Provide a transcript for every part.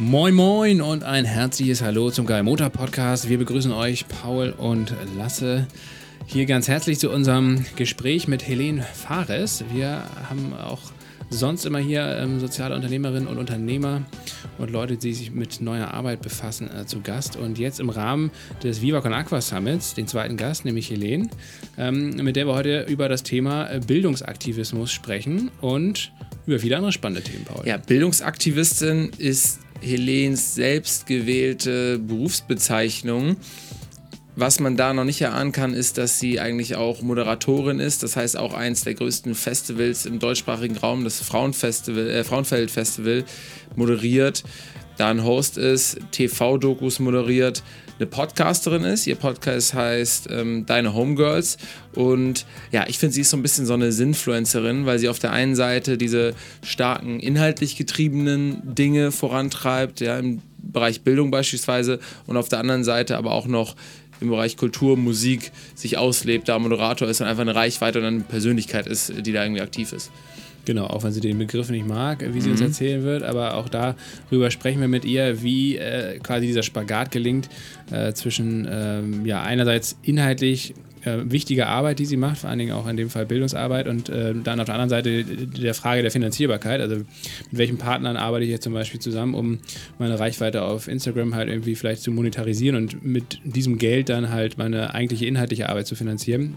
Moin Moin und ein herzliches Hallo zum Geil Motor Podcast. Wir begrüßen euch, Paul und Lasse, hier ganz herzlich zu unserem Gespräch mit Helene Fares. Wir haben auch sonst immer hier ähm, soziale Unternehmerinnen und Unternehmer und Leute, die sich mit neuer Arbeit befassen, äh, zu Gast. Und jetzt im Rahmen des Viva Con Aqua Summits, den zweiten Gast, nämlich Helene, ähm, mit der wir heute über das Thema äh, Bildungsaktivismus sprechen und über viele andere spannende Themen, Paul. Ja, Bildungsaktivistin ist Helens selbstgewählte Berufsbezeichnung. Was man da noch nicht erahnen kann, ist, dass sie eigentlich auch Moderatorin ist. Das heißt, auch eins der größten Festivals im deutschsprachigen Raum, das Frauenfestival, äh, Frauenfeld Festival, moderiert. Da ein Host ist, TV-Dokus moderiert, eine Podcasterin ist. Ihr Podcast heißt ähm, Deine Homegirls. Und ja, ich finde, sie ist so ein bisschen so eine Sinfluencerin, weil sie auf der einen Seite diese starken, inhaltlich getriebenen Dinge vorantreibt, ja, im Bereich Bildung beispielsweise, und auf der anderen Seite aber auch noch im Bereich Kultur, Musik sich auslebt, da Moderator ist und einfach eine Reichweite und eine Persönlichkeit ist, die da irgendwie aktiv ist. Genau, auch wenn sie den Begriff nicht mag, wie sie mhm. uns erzählen wird, aber auch darüber sprechen wir mit ihr, wie äh, quasi dieser Spagat gelingt äh, zwischen ähm, ja einerseits inhaltlich äh, wichtige Arbeit, die sie macht, vor allen Dingen auch in dem Fall Bildungsarbeit und äh, dann auf der anderen Seite der Frage der Finanzierbarkeit. Also mit welchen Partnern arbeite ich jetzt zum Beispiel zusammen, um meine Reichweite auf Instagram halt irgendwie vielleicht zu monetarisieren und mit diesem Geld dann halt meine eigentliche inhaltliche Arbeit zu finanzieren.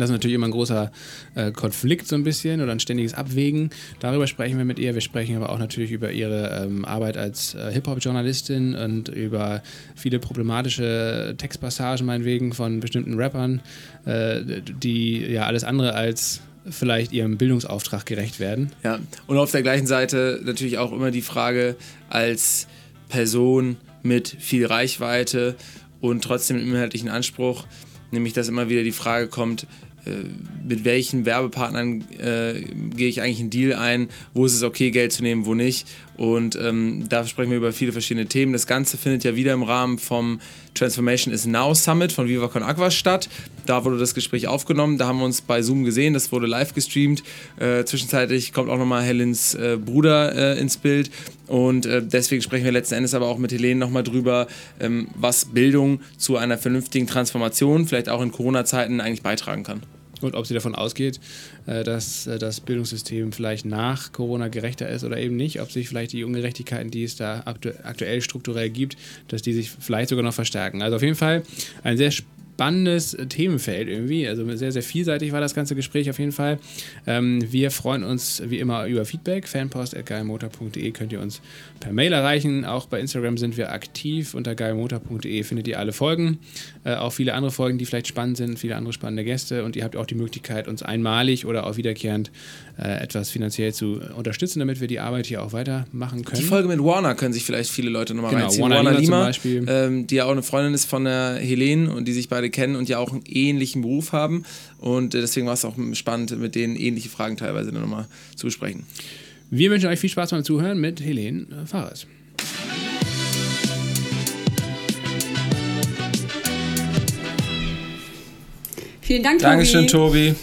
Das ist natürlich immer ein großer äh, Konflikt so ein bisschen oder ein ständiges Abwägen. Darüber sprechen wir mit ihr. Wir sprechen aber auch natürlich über ihre ähm, Arbeit als äh, Hip-Hop-Journalistin und über viele problematische Textpassagen meinetwegen von bestimmten Rappern, äh, die ja alles andere als vielleicht ihrem Bildungsauftrag gerecht werden. Ja, und auf der gleichen Seite natürlich auch immer die Frage als Person mit viel Reichweite und trotzdem inhaltlichen Anspruch, nämlich dass immer wieder die Frage kommt, mit welchen Werbepartnern äh, gehe ich eigentlich einen Deal ein, wo ist es okay, Geld zu nehmen, wo nicht. Und ähm, da sprechen wir über viele verschiedene Themen. Das Ganze findet ja wieder im Rahmen vom Transformation is Now Summit von Viva Con Aqua statt. Da wurde das Gespräch aufgenommen. Da haben wir uns bei Zoom gesehen. Das wurde live gestreamt. Äh, zwischenzeitlich kommt auch nochmal Helens äh, Bruder äh, ins Bild. Und äh, deswegen sprechen wir letzten Endes aber auch mit Helene nochmal drüber, ähm, was Bildung zu einer vernünftigen Transformation, vielleicht auch in Corona-Zeiten, eigentlich beitragen kann und ob sie davon ausgeht, äh, dass äh, das Bildungssystem vielleicht nach Corona gerechter ist oder eben nicht, ob sich vielleicht die Ungerechtigkeiten, die es da aktuell strukturell gibt, dass die sich vielleicht sogar noch verstärken. Also auf jeden Fall ein sehr spannendes spannendes Themenfeld irgendwie. Also sehr, sehr vielseitig war das ganze Gespräch auf jeden Fall. Ähm, wir freuen uns wie immer über Feedback. Fanpost.geilmotor.de könnt ihr uns per Mail erreichen. Auch bei Instagram sind wir aktiv. Unter geilmotor.de findet ihr alle Folgen. Äh, auch viele andere Folgen, die vielleicht spannend sind, viele andere spannende Gäste. Und ihr habt auch die Möglichkeit, uns einmalig oder auch wiederkehrend äh, etwas finanziell zu unterstützen, damit wir die Arbeit hier auch weitermachen können. Die Folge mit Warner können sich vielleicht viele Leute nochmal genau, reinziehen. Warner, Warner Lima, Lima zum Beispiel. Ähm, die ja auch eine Freundin ist von der Helene und die sich beide kennen und ja auch einen ähnlichen Beruf haben. Und äh, deswegen war es auch spannend, mit denen ähnliche Fragen teilweise dann nochmal zu besprechen. Wir wünschen euch viel Spaß beim Zuhören mit Helene Fahrers. Vielen Dank, Tobi. Dankeschön, Tobi.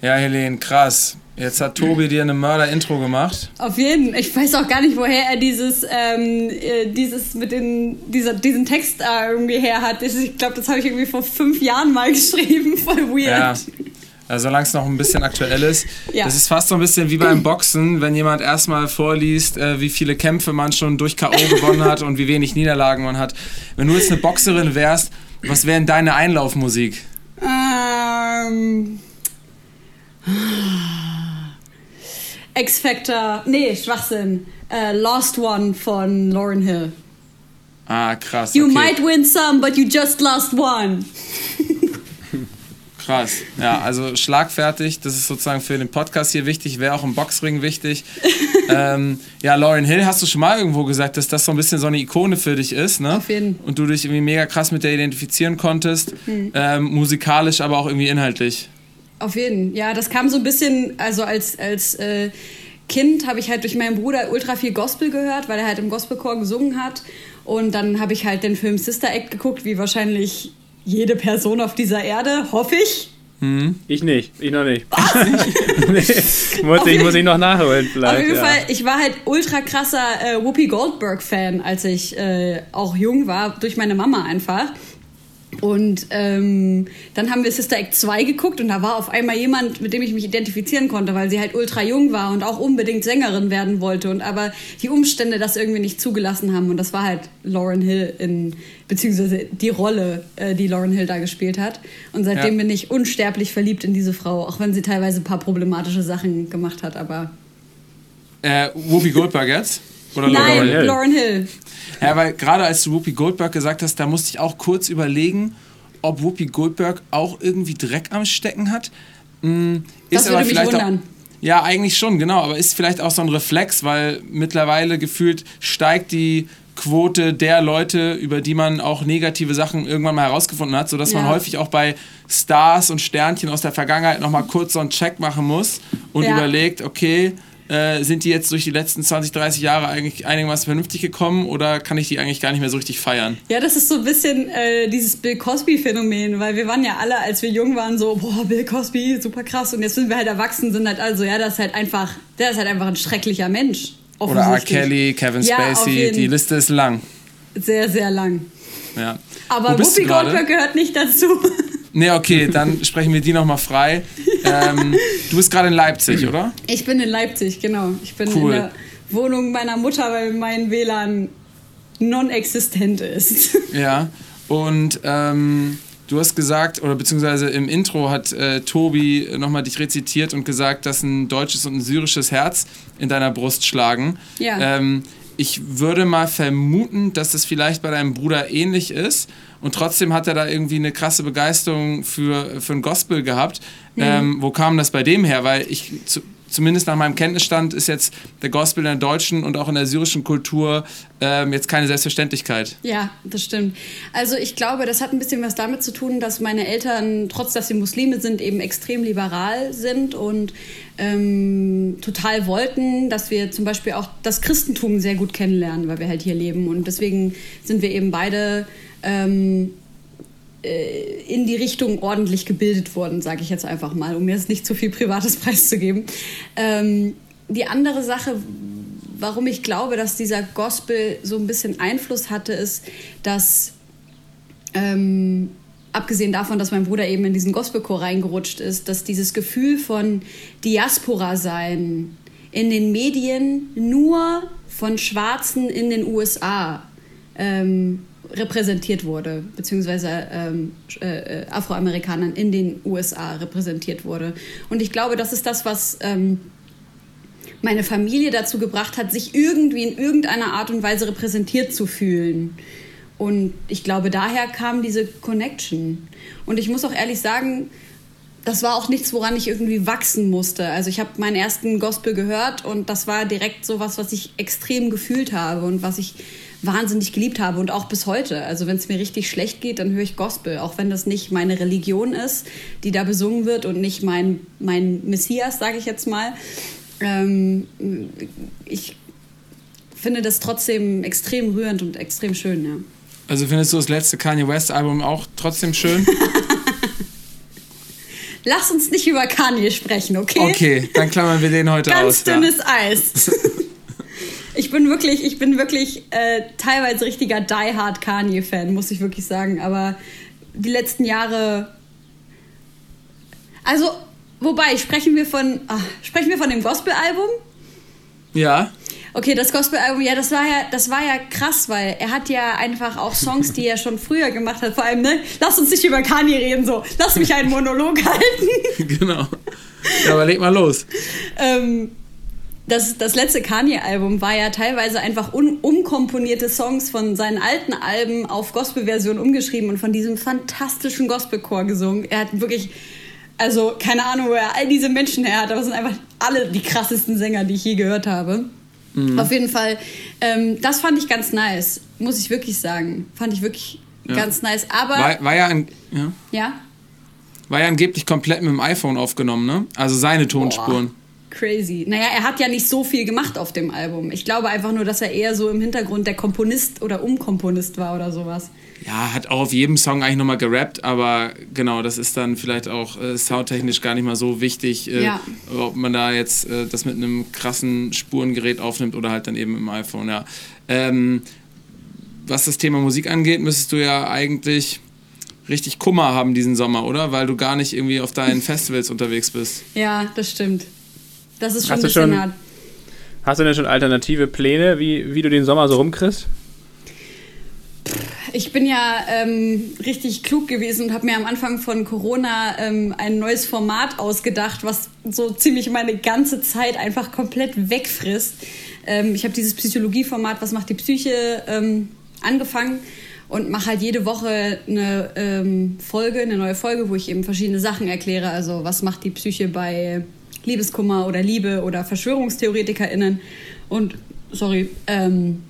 Ja, Helene, krass. Jetzt hat Tobi dir eine Mörder-Intro gemacht. Auf jeden. Ich weiß auch gar nicht, woher er dieses, ähm, äh, dieses mit den, dieser, diesen Text äh, irgendwie her hat. Ich glaube, das habe ich irgendwie vor fünf Jahren mal geschrieben. Voll weird. Ja. Also solange es noch ein bisschen aktuell ist. Ja. Das ist fast so ein bisschen wie beim Boxen, wenn jemand erstmal vorliest, äh, wie viele Kämpfe man schon durch K.O. gewonnen hat und wie wenig Niederlagen man hat. Wenn du jetzt eine Boxerin wärst, was wäre denn deine Einlaufmusik? Ähm. X-Factor, nee, Schwachsinn. Uh, Lost One von Lauren Hill. Ah, krass. You okay. might win some, but you just lost one. Krass. Ja, also schlagfertig. Das ist sozusagen für den Podcast hier wichtig, wäre auch im Boxring wichtig. ähm, ja, Lauren Hill, hast du schon mal irgendwo gesagt, dass das so ein bisschen so eine Ikone für dich ist, ne? Auf jeden. Und du dich irgendwie mega krass mit der identifizieren konntest. Hm. Ähm, musikalisch, aber auch irgendwie inhaltlich. Auf jeden. Ja, das kam so ein bisschen, also als, als äh, Kind habe ich halt durch meinen Bruder ultra viel Gospel gehört, weil er halt im Gospelchor gesungen hat. Und dann habe ich halt den Film Sister Act geguckt, wie wahrscheinlich jede Person auf dieser Erde, hoffe ich. Hm? Ich nicht, ich noch nicht. nee, muss, ich, muss ich noch nachholen vielleicht. Auf jeden ja. Fall, ich war halt ultra krasser äh, Whoopi Goldberg-Fan, als ich äh, auch jung war, durch meine Mama einfach. Und ähm, dann haben wir Sister Act 2 geguckt und da war auf einmal jemand, mit dem ich mich identifizieren konnte, weil sie halt ultra jung war und auch unbedingt Sängerin werden wollte und aber die Umstände das irgendwie nicht zugelassen haben. Und das war halt Lauren Hill in, beziehungsweise die Rolle, äh, die Lauren Hill da gespielt hat. Und seitdem ja. bin ich unsterblich verliebt in diese Frau, auch wenn sie teilweise ein paar problematische Sachen gemacht hat, aber. Äh, Whoopi Goldberg jetzt? Oder Nein, Lauren Hill. Lauren Hill. Ja, weil gerade als du Whoopi Goldberg gesagt hast, da musste ich auch kurz überlegen, ob Whoopi Goldberg auch irgendwie Dreck am Stecken hat. Hm, ist das würde mich wundern. Auch, ja, eigentlich schon, genau. Aber ist vielleicht auch so ein Reflex, weil mittlerweile gefühlt steigt die Quote der Leute, über die man auch negative Sachen irgendwann mal herausgefunden hat, sodass ja. man häufig auch bei Stars und Sternchen aus der Vergangenheit nochmal kurz so einen Check machen muss und ja. überlegt, okay, äh, sind die jetzt durch die letzten 20, 30 Jahre eigentlich einigermaßen vernünftig gekommen oder kann ich die eigentlich gar nicht mehr so richtig feiern? Ja, das ist so ein bisschen äh, dieses Bill Cosby-Phänomen, weil wir waren ja alle, als wir jung waren, so, boah, Bill Cosby, super krass. Und jetzt sind wir halt erwachsen, sind halt also, ja, das ist halt einfach, der ist halt einfach ein schrecklicher Mensch. Oder R. Kelly, Kevin Spacey, ja, die Liste ist lang. Sehr, sehr lang. Ja. Aber Whoopi Goldberg gehört nicht dazu. Nee, okay, dann sprechen wir die nochmal frei. Ähm, du bist gerade in Leipzig, oder? Ich bin in Leipzig, genau. Ich bin cool. in der Wohnung meiner Mutter, weil mein WLAN non-existent ist. Ja, und ähm, du hast gesagt, oder beziehungsweise im Intro hat äh, Tobi nochmal dich rezitiert und gesagt, dass ein deutsches und ein syrisches Herz in deiner Brust schlagen. Ja. Ähm, ich würde mal vermuten, dass es vielleicht bei deinem Bruder ähnlich ist. Und trotzdem hat er da irgendwie eine krasse Begeisterung für, für ein Gospel gehabt. Mhm. Ähm, wo kam das bei dem her? Weil ich, zu, zumindest nach meinem Kenntnisstand, ist jetzt der Gospel in der deutschen und auch in der syrischen Kultur ähm, jetzt keine Selbstverständlichkeit. Ja, das stimmt. Also ich glaube, das hat ein bisschen was damit zu tun, dass meine Eltern, trotz dass sie Muslime sind, eben extrem liberal sind und ähm, total wollten, dass wir zum Beispiel auch das Christentum sehr gut kennenlernen, weil wir halt hier leben. Und deswegen sind wir eben beide ähm, äh, in die Richtung ordentlich gebildet worden, sage ich jetzt einfach mal, um mir jetzt nicht zu viel privates preiszugeben. Ähm, die andere Sache, warum ich glaube, dass dieser Gospel so ein bisschen Einfluss hatte, ist, dass ähm, abgesehen davon, dass mein Bruder eben in diesen Gospelchor reingerutscht ist, dass dieses Gefühl von Diaspora sein in den Medien nur von Schwarzen in den USA ähm, repräsentiert wurde, beziehungsweise ähm, äh, Afroamerikanern in den USA repräsentiert wurde. Und ich glaube, das ist das, was ähm, meine Familie dazu gebracht hat, sich irgendwie in irgendeiner Art und Weise repräsentiert zu fühlen. Und ich glaube, daher kam diese Connection. Und ich muss auch ehrlich sagen, das war auch nichts, woran ich irgendwie wachsen musste. Also ich habe meinen ersten Gospel gehört und das war direkt so was, was ich extrem gefühlt habe und was ich wahnsinnig geliebt habe und auch bis heute. Also wenn es mir richtig schlecht geht, dann höre ich Gospel, auch wenn das nicht meine Religion ist, die da besungen wird und nicht mein, mein Messias, sage ich jetzt mal. Ähm, ich finde das trotzdem extrem rührend und extrem schön, ja. Also findest du das letzte Kanye West Album auch trotzdem schön? Lass uns nicht über Kanye sprechen, okay? Okay, dann klammern wir den heute Ganz aus. Ganz dünnes ja. Eis. ich bin wirklich, ich bin wirklich äh, teilweise richtiger Die Hard Kanye-Fan, muss ich wirklich sagen. Aber die letzten Jahre. Also, wobei, sprechen wir von. Ach, sprechen wir von dem Gospel-Album? Ja. Okay, das Gospel-Album, ja, das war ja, das war ja krass, weil er hat ja einfach auch Songs, die er schon früher gemacht hat. Vor allem, ne, lass uns nicht über Kanye reden, so, lass mich einen Monolog halten. genau. Ja, aber leg mal los. ähm, das, das letzte Kanye-Album war ja teilweise einfach un, umkomponierte Songs von seinen alten Alben auf Gospel-Version umgeschrieben und von diesem fantastischen Gospelchor gesungen. Er hat wirklich, also keine Ahnung, wo er all diese Menschen her hat, aber es sind einfach alle die krassesten Sänger, die ich je gehört habe. Mhm. Auf jeden Fall, ähm, das fand ich ganz nice, muss ich wirklich sagen. Fand ich wirklich ja. ganz nice. Aber. War, war ja ein. Ja? ja? War ja angeblich komplett mit dem iPhone aufgenommen, ne? Also seine Tonspuren. Boah. Crazy. Naja, er hat ja nicht so viel gemacht auf dem Album. Ich glaube einfach nur, dass er eher so im Hintergrund der Komponist oder Umkomponist war oder sowas. Ja, hat auch auf jedem Song eigentlich nochmal gerappt, aber genau, das ist dann vielleicht auch äh, soundtechnisch gar nicht mal so wichtig, äh, ja. ob man da jetzt äh, das mit einem krassen Spurengerät aufnimmt oder halt dann eben im iPhone, ja. Ähm, was das Thema Musik angeht, müsstest du ja eigentlich richtig Kummer haben diesen Sommer, oder? Weil du gar nicht irgendwie auf deinen Festivals unterwegs bist. Ja, das stimmt. Das ist schon hast ein bisschen schon, hart. Hast du denn schon alternative Pläne, wie, wie du den Sommer so rumkriegst? Ich bin ja ähm, richtig klug gewesen und habe mir am Anfang von Corona ähm, ein neues Format ausgedacht, was so ziemlich meine ganze Zeit einfach komplett wegfrisst. Ähm, ich habe dieses Psychologieformat, was macht die Psyche, ähm, angefangen und mache halt jede Woche eine ähm, Folge, eine neue Folge, wo ich eben verschiedene Sachen erkläre. Also was macht die Psyche bei Liebeskummer oder Liebe oder VerschwörungstheoretikerInnen. Und sorry, ähm,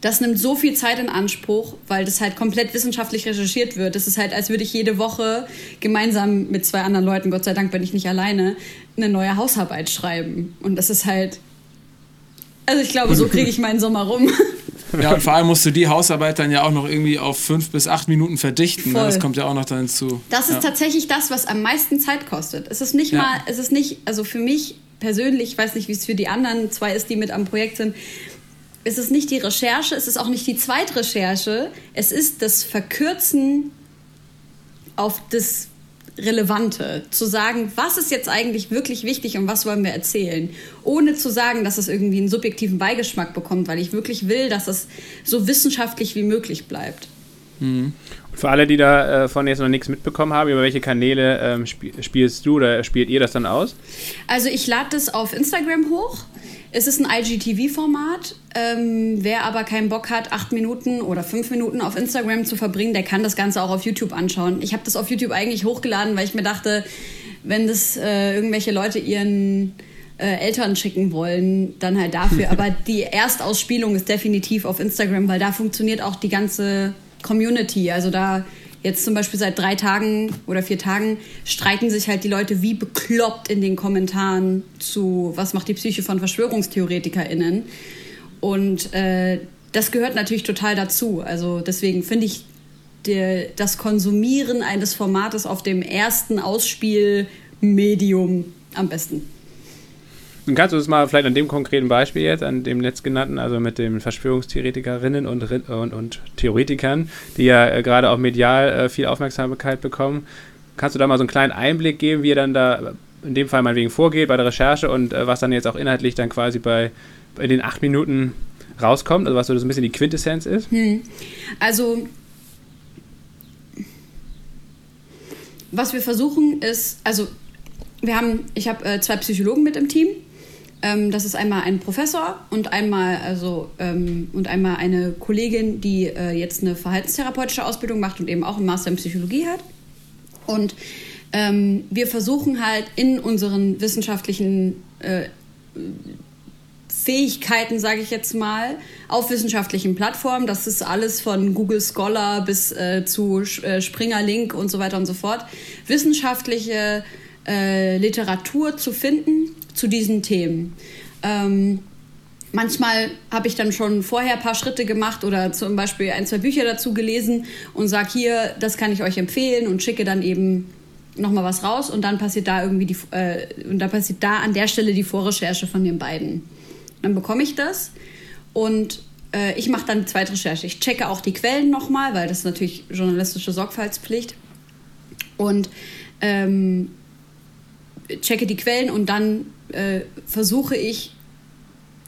das nimmt so viel Zeit in Anspruch, weil das halt komplett wissenschaftlich recherchiert wird. Das ist halt, als würde ich jede Woche gemeinsam mit zwei anderen Leuten, Gott sei Dank bin ich nicht alleine, eine neue Hausarbeit schreiben. Und das ist halt. Also ich glaube, so kriege ich meinen Sommer rum. Ja, und vor allem musst du die Hausarbeit dann ja auch noch irgendwie auf fünf bis acht Minuten verdichten. Ne? Das kommt ja auch noch dann hinzu. Das ist ja. tatsächlich das, was am meisten Zeit kostet. Es ist nicht ja. mal, es ist nicht, also für mich persönlich, ich weiß nicht, wie es für die anderen zwei ist, die mit am Projekt sind, es ist nicht die Recherche, es ist auch nicht die Zweitrecherche, es ist das Verkürzen auf das Relevante, zu sagen, was ist jetzt eigentlich wirklich wichtig und was wollen wir erzählen, ohne zu sagen, dass es irgendwie einen subjektiven Beigeschmack bekommt, weil ich wirklich will, dass es so wissenschaftlich wie möglich bleibt. Mhm. Für alle, die davon äh, jetzt noch nichts mitbekommen haben, über welche Kanäle ähm, spielst du oder spielt ihr das dann aus? Also ich lade das auf Instagram hoch. Es ist ein IGTV-Format. Ähm, wer aber keinen Bock hat, acht Minuten oder fünf Minuten auf Instagram zu verbringen, der kann das Ganze auch auf YouTube anschauen. Ich habe das auf YouTube eigentlich hochgeladen, weil ich mir dachte, wenn das äh, irgendwelche Leute ihren äh, Eltern schicken wollen, dann halt dafür. aber die Erstausspielung ist definitiv auf Instagram, weil da funktioniert auch die ganze Community. Also da Jetzt zum Beispiel seit drei Tagen oder vier Tagen streiten sich halt die Leute wie bekloppt in den Kommentaren zu, was macht die Psyche von VerschwörungstheoretikerInnen. Und äh, das gehört natürlich total dazu. Also deswegen finde ich der, das Konsumieren eines Formates auf dem ersten Ausspielmedium am besten. Und kannst du das mal vielleicht an dem konkreten Beispiel jetzt, an dem letztgenannten, also mit den Verschwörungstheoretikerinnen und, und, und Theoretikern, die ja äh, gerade auch medial äh, viel Aufmerksamkeit bekommen, kannst du da mal so einen kleinen Einblick geben, wie ihr dann da in dem Fall meinetwegen vorgeht bei der Recherche und äh, was dann jetzt auch inhaltlich dann quasi bei, bei den acht Minuten rauskommt, also was so ein bisschen die Quintessenz ist? Hm. Also was wir versuchen ist, also wir haben, ich habe äh, zwei Psychologen mit im Team ähm, das ist einmal ein Professor und einmal, also, ähm, und einmal eine Kollegin, die äh, jetzt eine verhaltenstherapeutische Ausbildung macht und eben auch einen Master in Psychologie hat. Und ähm, wir versuchen halt in unseren wissenschaftlichen äh, Fähigkeiten, sage ich jetzt mal, auf wissenschaftlichen Plattformen. Das ist alles von Google Scholar bis äh, zu äh, Springer Link und so weiter und so fort. Wissenschaftliche äh, Literatur zu finden, zu diesen Themen. Ähm, manchmal habe ich dann schon vorher ein paar Schritte gemacht oder zum Beispiel ein, zwei Bücher dazu gelesen und sage hier, das kann ich euch empfehlen und schicke dann eben nochmal was raus und dann passiert da irgendwie die, äh, und da passiert da an der Stelle die Vorrecherche von den beiden. Dann bekomme ich das und äh, ich mache dann die zweite Recherche. Ich checke auch die Quellen nochmal, weil das ist natürlich journalistische Sorgfaltspflicht. Und ähm, checke die Quellen und dann äh, versuche ich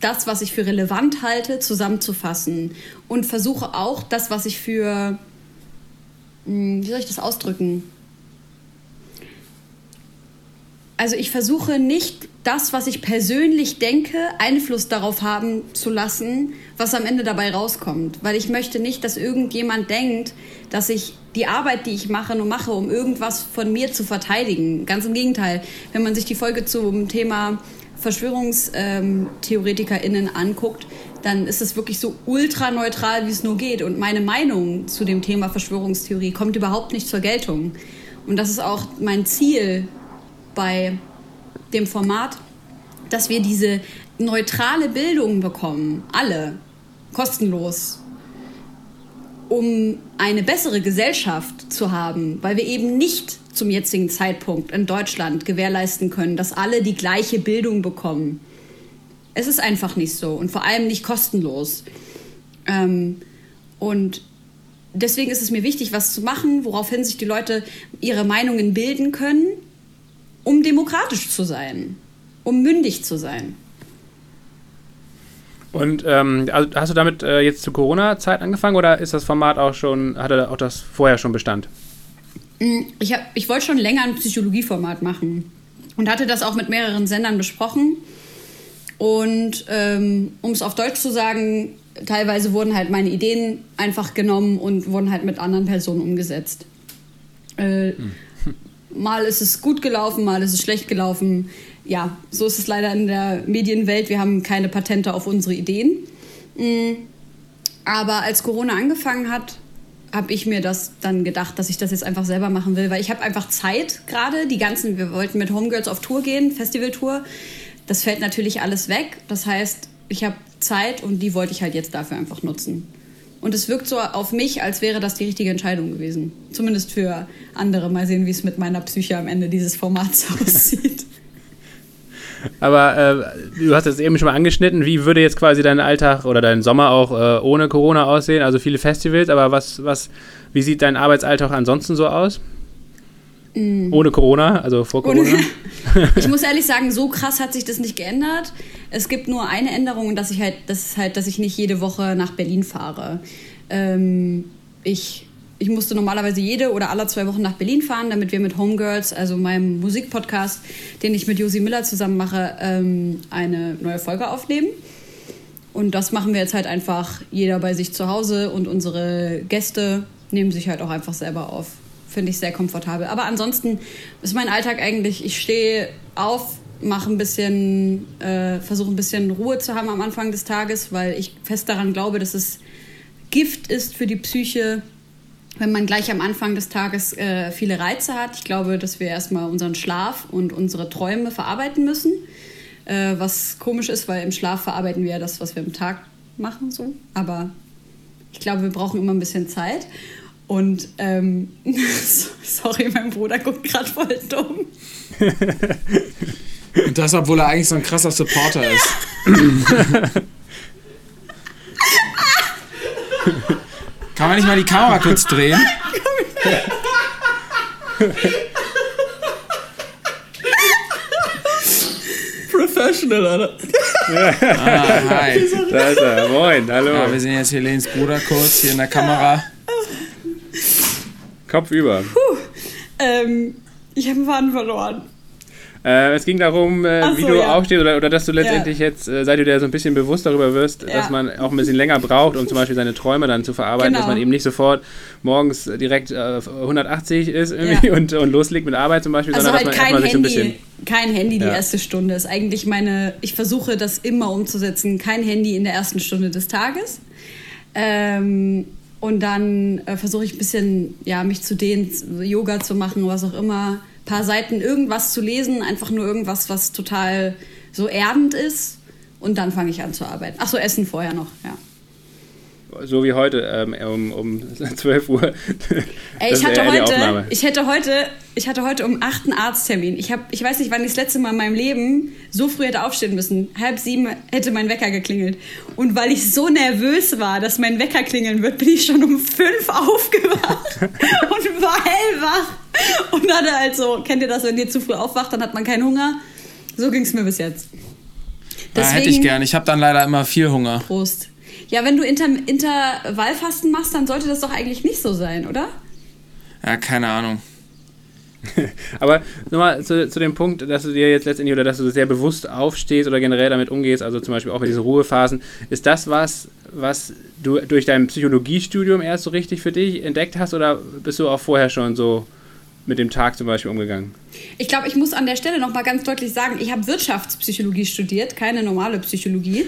das, was ich für relevant halte, zusammenzufassen und versuche auch das, was ich für, hm, wie soll ich das ausdrücken? Also ich versuche nicht das, was ich persönlich denke, Einfluss darauf haben zu lassen, was am Ende dabei rauskommt. Weil ich möchte nicht, dass irgendjemand denkt, dass ich die Arbeit, die ich mache, nur mache, um irgendwas von mir zu verteidigen. Ganz im Gegenteil. Wenn man sich die Folge zum Thema VerschwörungstheoretikerInnen anguckt, dann ist es wirklich so ultra neutral, wie es nur geht. Und meine Meinung zu dem Thema Verschwörungstheorie kommt überhaupt nicht zur Geltung. Und das ist auch mein Ziel bei dem Format, dass wir diese neutrale Bildung bekommen, alle, kostenlos, um eine bessere Gesellschaft zu haben, weil wir eben nicht zum jetzigen Zeitpunkt in Deutschland gewährleisten können, dass alle die gleiche Bildung bekommen. Es ist einfach nicht so und vor allem nicht kostenlos. Ähm, und deswegen ist es mir wichtig, was zu machen, woraufhin sich die Leute ihre Meinungen bilden können, um demokratisch zu sein, um mündig zu sein. Und ähm, also hast du damit äh, jetzt zur Corona-Zeit angefangen oder ist das Format auch schon, hatte auch das vorher schon Bestand? Mm, ich, ich wollte schon länger ein Psychologieformat machen und hatte das auch mit mehreren Sendern besprochen. Und ähm, um es auf Deutsch zu sagen, teilweise wurden halt meine Ideen einfach genommen und wurden halt mit anderen Personen umgesetzt. Äh, hm. Mal ist es gut gelaufen, mal ist es schlecht gelaufen ja, so ist es leider in der Medienwelt. Wir haben keine Patente auf unsere Ideen. Mm. Aber als Corona angefangen hat, habe ich mir das dann gedacht, dass ich das jetzt einfach selber machen will, weil ich habe einfach Zeit gerade. Die ganzen, wir wollten mit Homegirls auf Tour gehen, Festivaltour. Das fällt natürlich alles weg. Das heißt, ich habe Zeit und die wollte ich halt jetzt dafür einfach nutzen. Und es wirkt so auf mich, als wäre das die richtige Entscheidung gewesen. Zumindest für andere. Mal sehen, wie es mit meiner Psyche am Ende dieses Formats aussieht. Aber äh, du hast es eben schon mal angeschnitten. Wie würde jetzt quasi dein Alltag oder dein Sommer auch äh, ohne Corona aussehen? Also viele Festivals, aber was, was, wie sieht dein Arbeitsalltag ansonsten so aus? Mm. Ohne Corona, also vor Corona? ich muss ehrlich sagen, so krass hat sich das nicht geändert. Es gibt nur eine Änderung, dass ich halt, das halt, dass ich nicht jede Woche nach Berlin fahre. Ähm, ich ich musste normalerweise jede oder alle zwei Wochen nach Berlin fahren, damit wir mit Homegirls, also meinem Musikpodcast, den ich mit Josi Miller zusammen mache, ähm, eine neue Folge aufnehmen. Und das machen wir jetzt halt einfach jeder bei sich zu Hause und unsere Gäste nehmen sich halt auch einfach selber auf. Finde ich sehr komfortabel. Aber ansonsten ist mein Alltag eigentlich, ich stehe auf, mache ein bisschen, äh, versuche ein bisschen Ruhe zu haben am Anfang des Tages, weil ich fest daran glaube, dass es Gift ist für die Psyche, wenn man gleich am Anfang des Tages äh, viele Reize hat. Ich glaube, dass wir erstmal unseren Schlaf und unsere Träume verarbeiten müssen. Äh, was komisch ist, weil im Schlaf verarbeiten wir ja das, was wir im Tag machen. So. Aber ich glaube, wir brauchen immer ein bisschen Zeit. Und ähm, sorry, mein Bruder guckt gerade voll dumm. Und das, obwohl er eigentlich so ein krasser Supporter ist. Kann man nicht mal die Kamera kurz drehen? Professional, Alter. ah, hi. Da ist er. Moin, hallo. Ja, wir sehen jetzt Helens Bruder kurz hier in der Kamera. Kopf über. Puh. Ähm, ich habe einen Faden verloren. Äh, es ging darum, äh, so, wie du ja. aufstehst oder, oder dass du letztendlich ja. jetzt, äh, seit du dir so ein bisschen bewusst darüber wirst, ja. dass man auch ein bisschen länger braucht, um zum Beispiel seine Träume dann zu verarbeiten, genau. dass man eben nicht sofort morgens direkt 180 äh, ist irgendwie und, und loslegt mit Arbeit zum Beispiel, also sondern halt dass man erstmal sich ein bisschen. Kein Handy die erste Stunde ist eigentlich meine, ich versuche das immer umzusetzen, kein Handy in der ersten Stunde des Tages. Ähm, und dann äh, versuche ich ein bisschen, ja, mich zu dehnen, Yoga zu machen, was auch immer paar Seiten irgendwas zu lesen, einfach nur irgendwas, was total so erdend ist. Und dann fange ich an zu arbeiten. Ach so, Essen vorher noch, ja. So wie heute ähm, um, um 12 Uhr. Ey, ich, hatte heute, ich, hätte heute, ich hatte heute um 8 einen Arzttermin. Ich, hab, ich weiß nicht, wann ich das letzte Mal in meinem Leben so früh hätte aufstehen müssen. Halb sieben hätte mein Wecker geklingelt. Und weil ich so nervös war, dass mein Wecker klingeln wird, bin ich schon um 5 aufgewacht und war hellwach. Und hatte halt so, kennt ihr das, wenn ihr zu früh aufwacht, dann hat man keinen Hunger? So ging es mir bis jetzt. Deswegen, ja, hätte ich gern. Ich habe dann leider immer viel Hunger. Prost. Ja, wenn du Inter Intervallfasten machst, dann sollte das doch eigentlich nicht so sein, oder? Ja, keine Ahnung. Aber nochmal zu, zu dem Punkt, dass du dir jetzt letztendlich oder dass du sehr bewusst aufstehst oder generell damit umgehst, also zum Beispiel auch mit diesen Ruhephasen, ist das was, was du durch dein Psychologiestudium erst so richtig für dich entdeckt hast oder bist du auch vorher schon so mit dem Tag zum Beispiel umgegangen? Ich glaube, ich muss an der Stelle noch mal ganz deutlich sagen, ich habe Wirtschaftspsychologie studiert, keine normale Psychologie.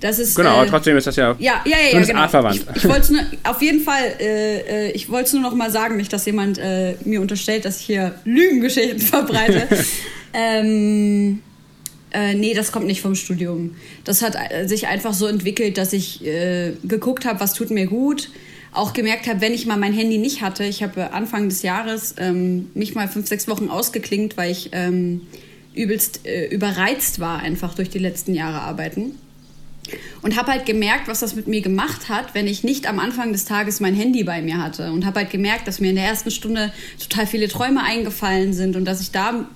Das ist genau, äh, aber trotzdem ist das ja ja ja ja, ja genau. artverwandt. Ich, ich wollte nur auf jeden Fall, äh, äh ich wollte es nur noch mal sagen, nicht, dass jemand äh, mir unterstellt, dass ich hier Lügengeschichten verbreite. ähm, Äh, nee, das kommt nicht vom Studium. Das hat äh, sich einfach so entwickelt, dass ich äh, geguckt habe, was tut mir gut. Auch gemerkt habe, wenn ich mal mein Handy nicht hatte, ich habe Anfang des Jahres ähm, mich mal fünf, sechs Wochen ausgeklingt, weil ich ähm, übelst äh, überreizt war, einfach durch die letzten Jahre arbeiten. Und habe halt gemerkt, was das mit mir gemacht hat, wenn ich nicht am Anfang des Tages mein Handy bei mir hatte. Und habe halt gemerkt, dass mir in der ersten Stunde total viele Träume eingefallen sind und dass ich da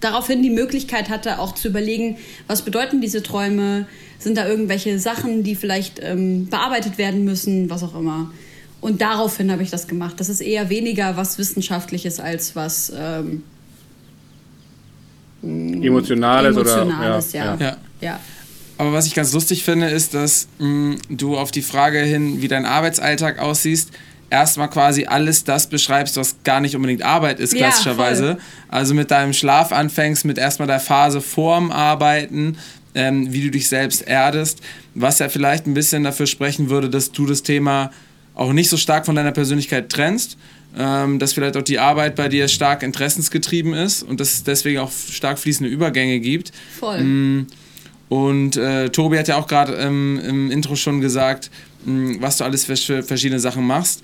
daraufhin die Möglichkeit hatte, auch zu überlegen, was bedeuten diese Träume, sind da irgendwelche Sachen, die vielleicht ähm, bearbeitet werden müssen, was auch immer. Und daraufhin habe ich das gemacht. Das ist eher weniger was Wissenschaftliches als was ähm, Emotionales, Emotionales oder ja. Ja. ja. Aber was ich ganz lustig finde, ist, dass mh, du auf die Frage hin, wie dein Arbeitsalltag aussieht, erstmal quasi alles das beschreibst, was gar nicht unbedingt Arbeit ist, Ja, klassischerweise. voll. also mit deinem Schlaf anfängst, mit erstmal der Phase vorm Arbeiten, ähm, wie du dich selbst erdest, was ja vielleicht ein bisschen dafür sprechen würde, dass du das Thema auch nicht so stark von deiner Persönlichkeit trennst, ähm, dass vielleicht auch die Arbeit bei dir stark interessensgetrieben ist und dass es deswegen auch stark fließende Übergänge gibt. Voll. Mm, Und äh, Tobi hat ja auch gerade ähm, im Intro schon gesagt, mh, was du alles für, verschiedene Sachen machst.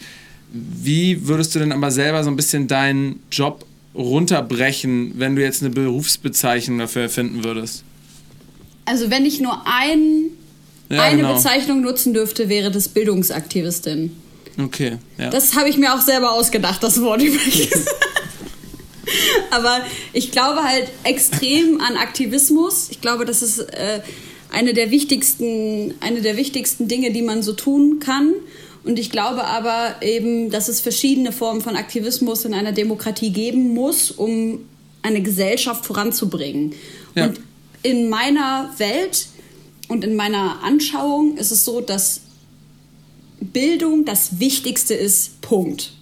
Wie würdest du denn aber selber so ein bisschen deinen Job runterbrechen, wenn du jetzt eine Berufsbezeichnung dafür erfinden würdest? Also wenn ich nur ein, Ja, eine genau. Bezeichnung nutzen dürfte, wäre das Bildungsaktivistin. Okay, ja. Das habe ich mir auch selber ausgedacht, das Wort übrigens. Aber ich glaube halt extrem an Aktivismus. Ich glaube, das ist äh, eine, der wichtigsten, eine der wichtigsten Dinge, die man so tun kann. Und ich glaube aber eben, dass es verschiedene Formen von Aktivismus in einer Demokratie geben muss, um eine Gesellschaft voranzubringen. Ja. Und in meiner Welt und in meiner Anschauung ist es so, dass Bildung das Wichtigste ist, Punkt.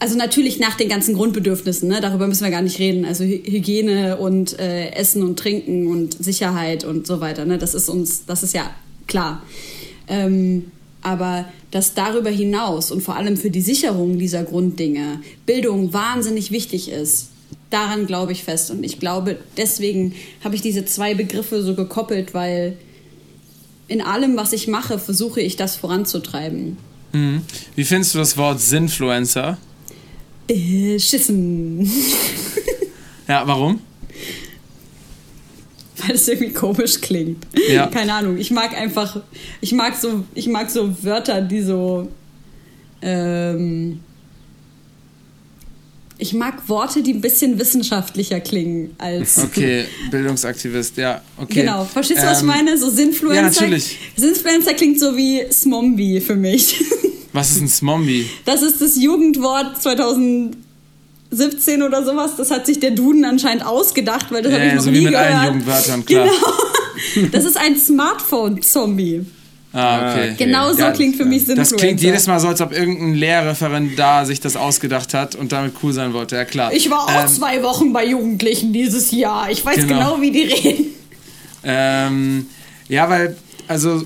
Also natürlich nach den ganzen Grundbedürfnissen, ne? darüber müssen wir gar nicht reden. Also Hy- Hygiene und äh, Essen und Trinken und Sicherheit und so weiter. Ne? Das ist uns, das ist ja klar. Ähm, aber dass darüber hinaus und vor allem für die Sicherung dieser Grunddinge Bildung wahnsinnig wichtig ist, daran glaube ich fest. Und ich glaube, deswegen habe ich diese zwei Begriffe so gekoppelt, weil in allem, was ich mache, versuche ich das voranzutreiben. Mhm. Wie findest du das Wort Sinfluencer? Äh, Schissen. Ja, warum? Weil es irgendwie komisch klingt. Ja. Keine Ahnung. Ich mag einfach, ich mag so, ich mag so Wörter, die so. Ähm, ich mag Worte, die ein bisschen wissenschaftlicher klingen als. Okay, Bildungsaktivist, ja, okay. Genau. Verstehst du, was ich Ähm, meine? So Sinfluencer. ja, natürlich. Sinfluencer klingt so wie Smombie für mich. Was ist ein Smombie? Das ist das Jugendwort 2017 oder sowas. Das hat sich der Duden anscheinend ausgedacht, weil das habe ich Ja, noch so nie wie mit gehört. allen Jugendwörtern, klar. Genau. Das ist ein Smartphone-Zombie. Ah, okay. Genau so Ja, klingt für mich Das Sinfluencer. klingt jedes Mal so, als ob irgendein Lehrreferent da sich das ausgedacht hat und damit cool sein wollte. Ja, klar. Ich war auch Ähm, zwei Wochen bei Jugendlichen dieses Jahr. Ich weiß Genau. genau, wie die reden. Ähm, ja, weil, also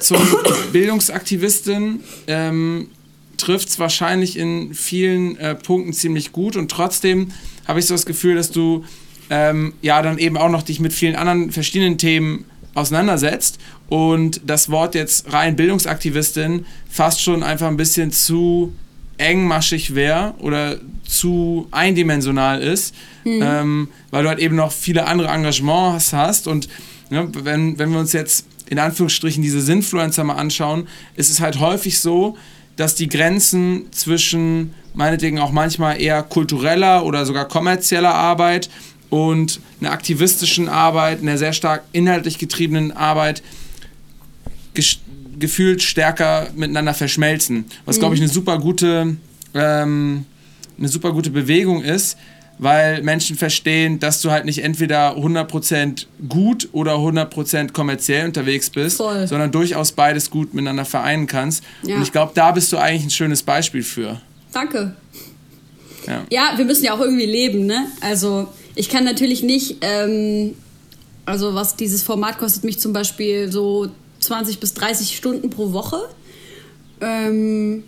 zum Bildungsaktivistin ähm, trifft es wahrscheinlich in vielen äh, Punkten ziemlich gut und trotzdem habe ich so das Gefühl, dass du ähm, ja dann eben auch noch dich mit vielen anderen verschiedenen Themen auseinandersetzt und das Wort jetzt rein Bildungsaktivistin fast schon einfach ein bisschen zu engmaschig wäre oder zu eindimensional ist, ähm, weil du halt eben noch viele andere Engagements hast. Und ne, wenn, wenn wir uns jetzt in Anführungsstrichen diese Sinfluencer mal anschauen, ist es halt häufig so, dass die Grenzen zwischen meinetwegen auch manchmal eher kultureller oder sogar kommerzieller Arbeit und einer aktivistischen Arbeit, einer sehr stark inhaltlich getriebenen Arbeit gefühlt stärker miteinander verschmelzen. Was, glaube ich, eine super gute, ähm, eine super gute Bewegung ist, weil Menschen verstehen, dass du halt nicht entweder 100% gut oder 100% kommerziell unterwegs bist, Voll. sondern durchaus beides gut miteinander vereinen kannst. Ja. Und ich glaube, da bist du eigentlich ein schönes Beispiel für. Danke. Ja. Ja, wir müssen ja auch irgendwie leben, ne? Also ich kann natürlich nicht, ähm, also was dieses Format kostet mich zum Beispiel so 20 bis 30 Stunden pro Woche. Ähm,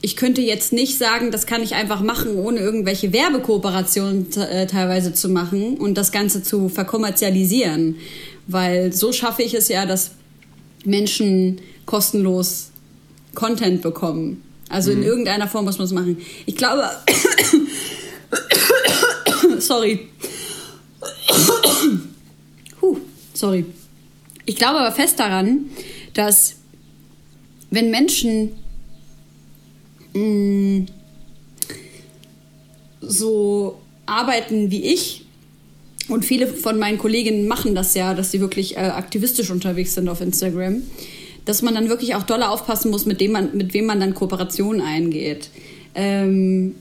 ich könnte jetzt nicht sagen, das kann ich einfach machen, ohne irgendwelche Werbekooperationen äh, teilweise zu machen und das Ganze zu verkommerzialisieren. Weil so schaffe ich es ja, dass Menschen kostenlos Content bekommen. Also mhm. in irgendeiner Form muss man es machen. Ich glaube. sorry. Huh, sorry. Ich glaube aber fest daran, dass wenn Menschen mh, mm, so arbeiten wie ich, und viele von meinen Kolleginnen machen das ja, dass sie wirklich äh, aktivistisch unterwegs sind auf Instagram, dass man dann wirklich auch doller aufpassen muss, mit, dem man, mit wem man dann Kooperationen eingeht. Ähm,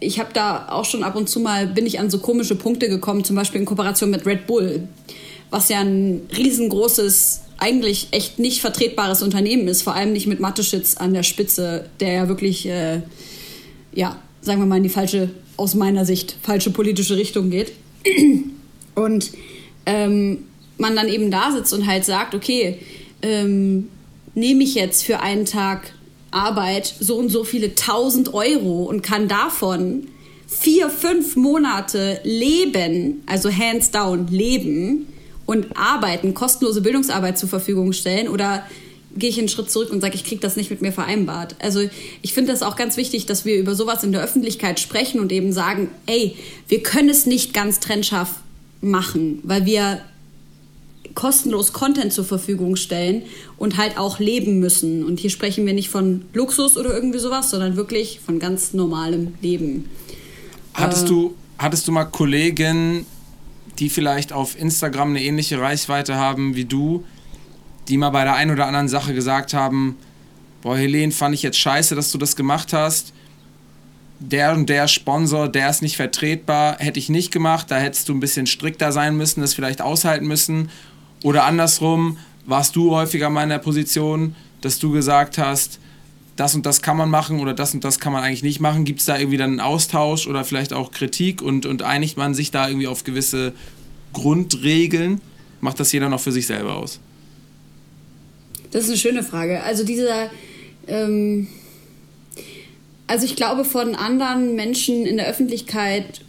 ich habe da auch schon ab und zu mal, bin ich an so komische Punkte gekommen, zum Beispiel in Kooperation mit Red Bull, was ja ein riesengroßes eigentlich echt nicht vertretbares Unternehmen ist, vor allem nicht mit Matteschitz an der Spitze, der ja wirklich, äh, ja, sagen wir mal, in die falsche, aus meiner Sicht, falsche politische Richtung geht. Und ähm, man dann eben da sitzt und halt sagt, okay, ähm, nehme ich jetzt für einen Tag Arbeit so und so viele tausend Euro und kann davon vier, fünf Monate leben, also hands down leben, und arbeiten, kostenlose Bildungsarbeit zur Verfügung stellen oder gehe ich einen Schritt zurück und sage, ich kriege das nicht mit mir vereinbart. Also ich finde das auch ganz wichtig, dass wir über sowas in der Öffentlichkeit sprechen und eben sagen, ey, wir können es nicht ganz trennscharf machen, weil wir kostenlos Content zur Verfügung stellen und halt auch leben müssen. Und hier sprechen wir nicht von Luxus oder irgendwie sowas, sondern wirklich von ganz normalem Leben. Hattest, äh, du, hattest du mal Kollegen, die vielleicht auf Instagram eine ähnliche Reichweite haben wie du, die mal bei der einen oder anderen Sache gesagt haben, boah, Helene, fand ich jetzt scheiße, dass du das gemacht hast. Der und der Sponsor, der ist nicht vertretbar, hätte ich nicht gemacht, da hättest du ein bisschen strikter sein müssen, das vielleicht aushalten müssen. Oder andersrum, warst du häufiger mal in der Position, dass du gesagt hast, das und das kann man machen oder das und das kann man eigentlich nicht machen? Gibt es da irgendwie dann einen Austausch oder vielleicht auch Kritik und, und einigt man sich da irgendwie auf gewisse Grundregeln? Macht das jeder noch für sich selber aus? Das ist eine schöne Frage. Also dieser, ähm, also ich glaube von anderen Menschen in der Öffentlichkeit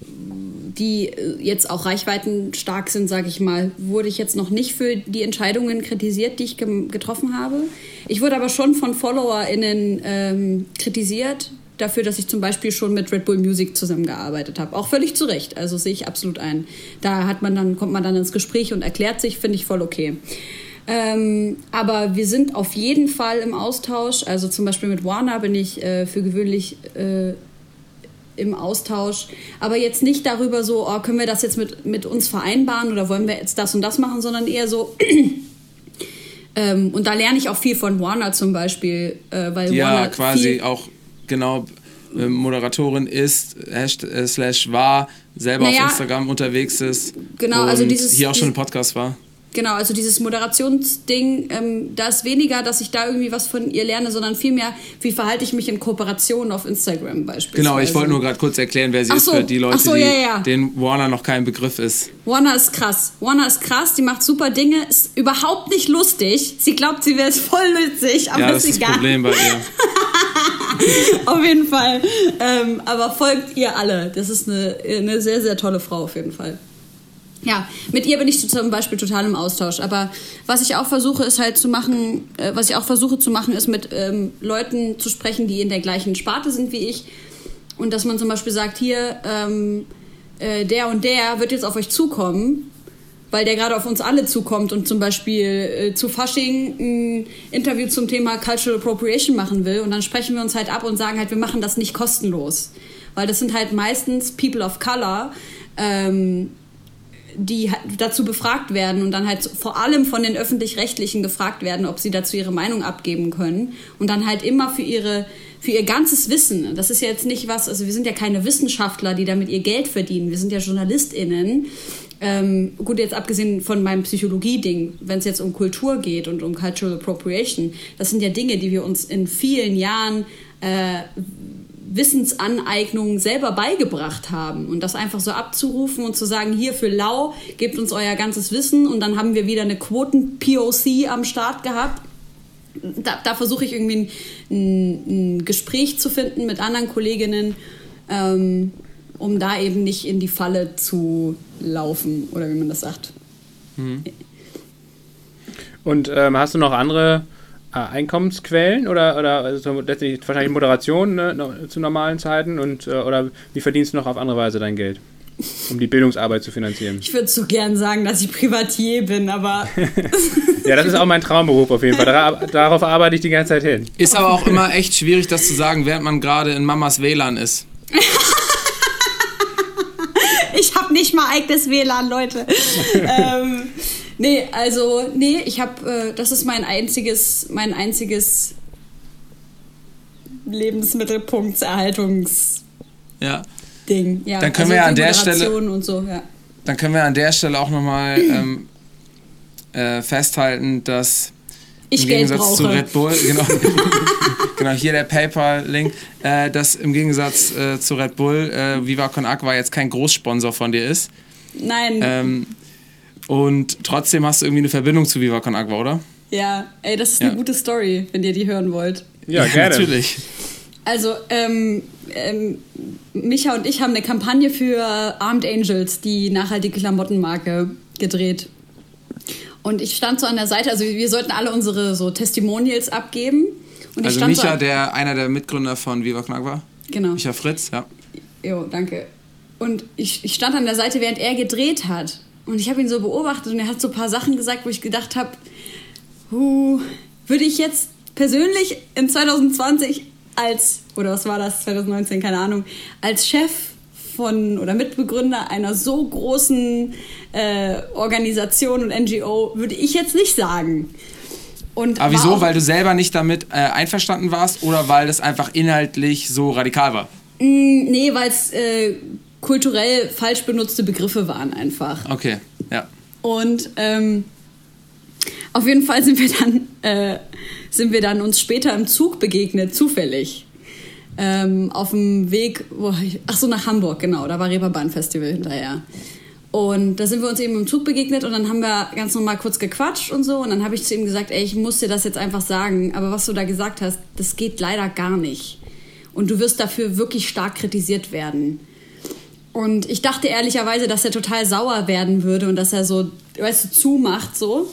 die äh, jetzt auch reichweitenstark sind, sage ich mal, wurde ich jetzt noch nicht für die Entscheidungen kritisiert, die ich getroffen habe. Ich wurde aber schon von FollowerInnen ähm, kritisiert dafür, dass ich zum Beispiel schon mit Red Bull Music zusammengearbeitet habe. Auch völlig zu Recht. Also sehe ich absolut ein. Da hat man dann, kommt man dann ins Gespräch und erklärt sich, finde ich voll okay. Ähm, aber wir sind auf jeden Fall im Austausch. Also zum Beispiel mit Warner bin ich äh, für gewöhnlich äh, im Austausch, aber jetzt nicht darüber so, oh, können wir das jetzt mit, mit uns vereinbaren oder wollen wir jetzt das und das machen, sondern eher so, ähm, und da lerne ich auch viel von Warner zum Beispiel, äh, weil ja, Warner quasi auch genau äh, Moderatorin ist, Hashtag, äh, slash war, selber naja, auf Instagram unterwegs ist. Genau, also dieses. Hier auch schon im Podcast war. Genau, also dieses Moderationsding, ähm, da ist weniger, dass ich da irgendwie was von ihr lerne, sondern vielmehr, wie verhalte ich mich in Kooperationen auf Instagram beispielsweise. Genau, ich wollte nur gerade kurz erklären, wer sie so, ist für die Leute, so, ja, ja. die, denen Warner noch kein Begriff ist. Warner ist krass. Warner ist krass, die macht super Dinge, ist überhaupt nicht lustig. Sie glaubt, sie wäre es voll lustig, aber ja, das ist egal. das Problem bei ihr. auf jeden Fall. Ähm, aber folgt ihr alle. Das ist eine, eine sehr, sehr tolle Frau auf jeden Fall ja, mit ihr bin ich zum Beispiel total im Austausch. Aber was ich auch versuche, ist halt zu machen, äh, was ich auch versuche zu machen, ist mit ähm, Leuten zu sprechen, die in der gleichen Sparte sind wie ich. Und dass man zum Beispiel sagt, hier, ähm, äh, der und der wird jetzt auf euch zukommen, weil der gerade auf uns alle zukommt und zum Beispiel äh, zu Fasching ein Interview zum Thema Cultural Appropriation machen will. Und dann sprechen wir uns halt ab und sagen halt, wir machen das nicht kostenlos. Weil das sind halt meistens People of Color. Ähm, die dazu befragt werden und dann halt vor allem von den öffentlich-rechtlichen gefragt werden, ob sie dazu ihre Meinung abgeben können und dann halt immer für ihre für ihr ganzes Wissen. Das ist ja jetzt nicht was, also wir sind ja keine Wissenschaftler, die damit ihr Geld verdienen. Wir sind ja JournalistInnen. Ähm, gut, jetzt abgesehen von meinem Psychologie-Ding, wenn es jetzt um Kultur geht und um Cultural Appropriation, das sind ja Dinge, die wir uns in vielen Jahren äh, Wissensaneignung selber beigebracht haben. Und das einfach so abzurufen und zu sagen, hier für Lau, gebt uns euer ganzes Wissen und dann haben wir wieder eine Quoten-POC am Start gehabt. da, da versuche ich irgendwie ein, ein, ein, Gespräch zu finden mit anderen Kolleginnen, ähm, um da eben nicht in die Falle zu laufen oder wie man das sagt. Mhm. Und ähm, hast du noch andere äh, Einkommensquellen oder, oder also letztlich wahrscheinlich Moderation ne, zu normalen Zeiten und äh, oder wie verdienst du noch auf andere Weise dein Geld? Um die Bildungsarbeit zu finanzieren. Ich würde so gern sagen, dass ich Privatier bin, aber. ja, das ist auch mein Traumberuf auf jeden Fall. Darauf arbeite ich die ganze Zeit hin. Ist aber auch immer echt schwierig, das zu sagen, während man gerade in Mamas WLAN ist. ich habe nicht mal eigenes WLAN, Leute. ähm, Nee, also, nee, ich habe, äh, das ist mein einziges, mein einziges Lebensmittelpunktserhaltungs ja. Ding. Ja, dann können also wir ja an der Stelle und so, ja. Dann können wir an der Stelle auch nochmal ähm, äh, festhalten, dass ich im Geld Gegensatz brauche. zu Red Bull, genau, genau hier der PayPal-Link, äh, dass im Gegensatz äh, zu Red Bull äh, Viva Con Aqua jetzt kein Großsponsor von dir ist. Nein. Ähm, und trotzdem hast du irgendwie eine Verbindung zu Viva Con Agua, oder? Ja, ey, das ist ja. eine gute Story, wenn ihr die hören wollt. Ja, ja gerne. natürlich. Also, ähm, ähm, Micha und ich haben eine Kampagne für Armed Angels, die nachhaltige Klamottenmarke, gedreht. Und ich stand so an der Seite, also wir sollten alle unsere so Testimonials abgeben. Und also Micha, so der einer der Mitgründer von Viva Con Agua. Genau. Micha Fritz, ja. Jo, danke. Und ich, ich stand an der Seite, während er gedreht hat. Und ich habe ihn so beobachtet und er hat so ein paar Sachen gesagt, wo ich gedacht habe, uh, würde ich jetzt persönlich in 2020 als, oder was war das, 2019, keine Ahnung, als Chef von oder Mitbegründer einer so großen äh, Organisation und NGO, würde ich jetzt nicht sagen. Und Aber wieso? Weil du selber nicht damit äh, einverstanden warst oder weil das einfach inhaltlich so radikal war? Mm, nee, weil es äh, kulturell falsch benutzte Begriffe waren einfach. Okay, ja. Und ähm, auf jeden Fall sind wir dann, äh, sind wir dann uns später im Zug begegnet, zufällig. Ähm, auf dem Weg, wo, ach so, nach Hamburg, genau, da war Reeperbahn Festival hinterher. Und da sind wir uns eben im Zug begegnet und dann haben wir ganz normal kurz gequatscht und so. Und dann habe ich zu ihm gesagt, ey, ich muss dir das jetzt einfach sagen, aber was du da gesagt hast, das geht leider gar nicht. Und du wirst dafür wirklich stark kritisiert werden. Und ich dachte ehrlicherweise, dass er total sauer werden würde und dass er so, weißt du, zumacht so.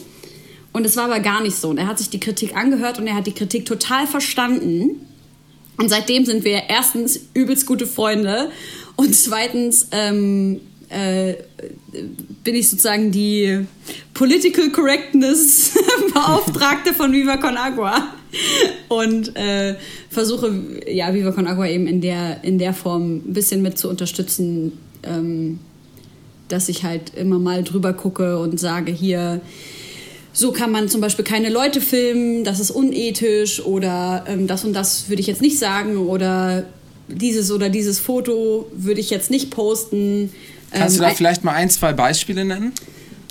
Und es war aber gar nicht so. Und er hat sich die Kritik angehört und er hat die Kritik total verstanden. Und seitdem sind wir erstens übelst gute Freunde und zweitens ähm, äh, bin ich sozusagen die Political Correctness Beauftragte von Viva Con Agua und äh, versuche ja Viva Con Agua eben in der, in der Form ein bisschen mit zu unterstützen, ähm, dass ich halt immer mal drüber gucke und sage hier, so kann man zum Beispiel keine Leute filmen, das ist unethisch oder ähm, das und das würde ich jetzt nicht sagen oder dieses oder dieses Foto würde ich jetzt nicht posten. Kannst ähm, du da vielleicht mal ein, zwei Beispiele nennen?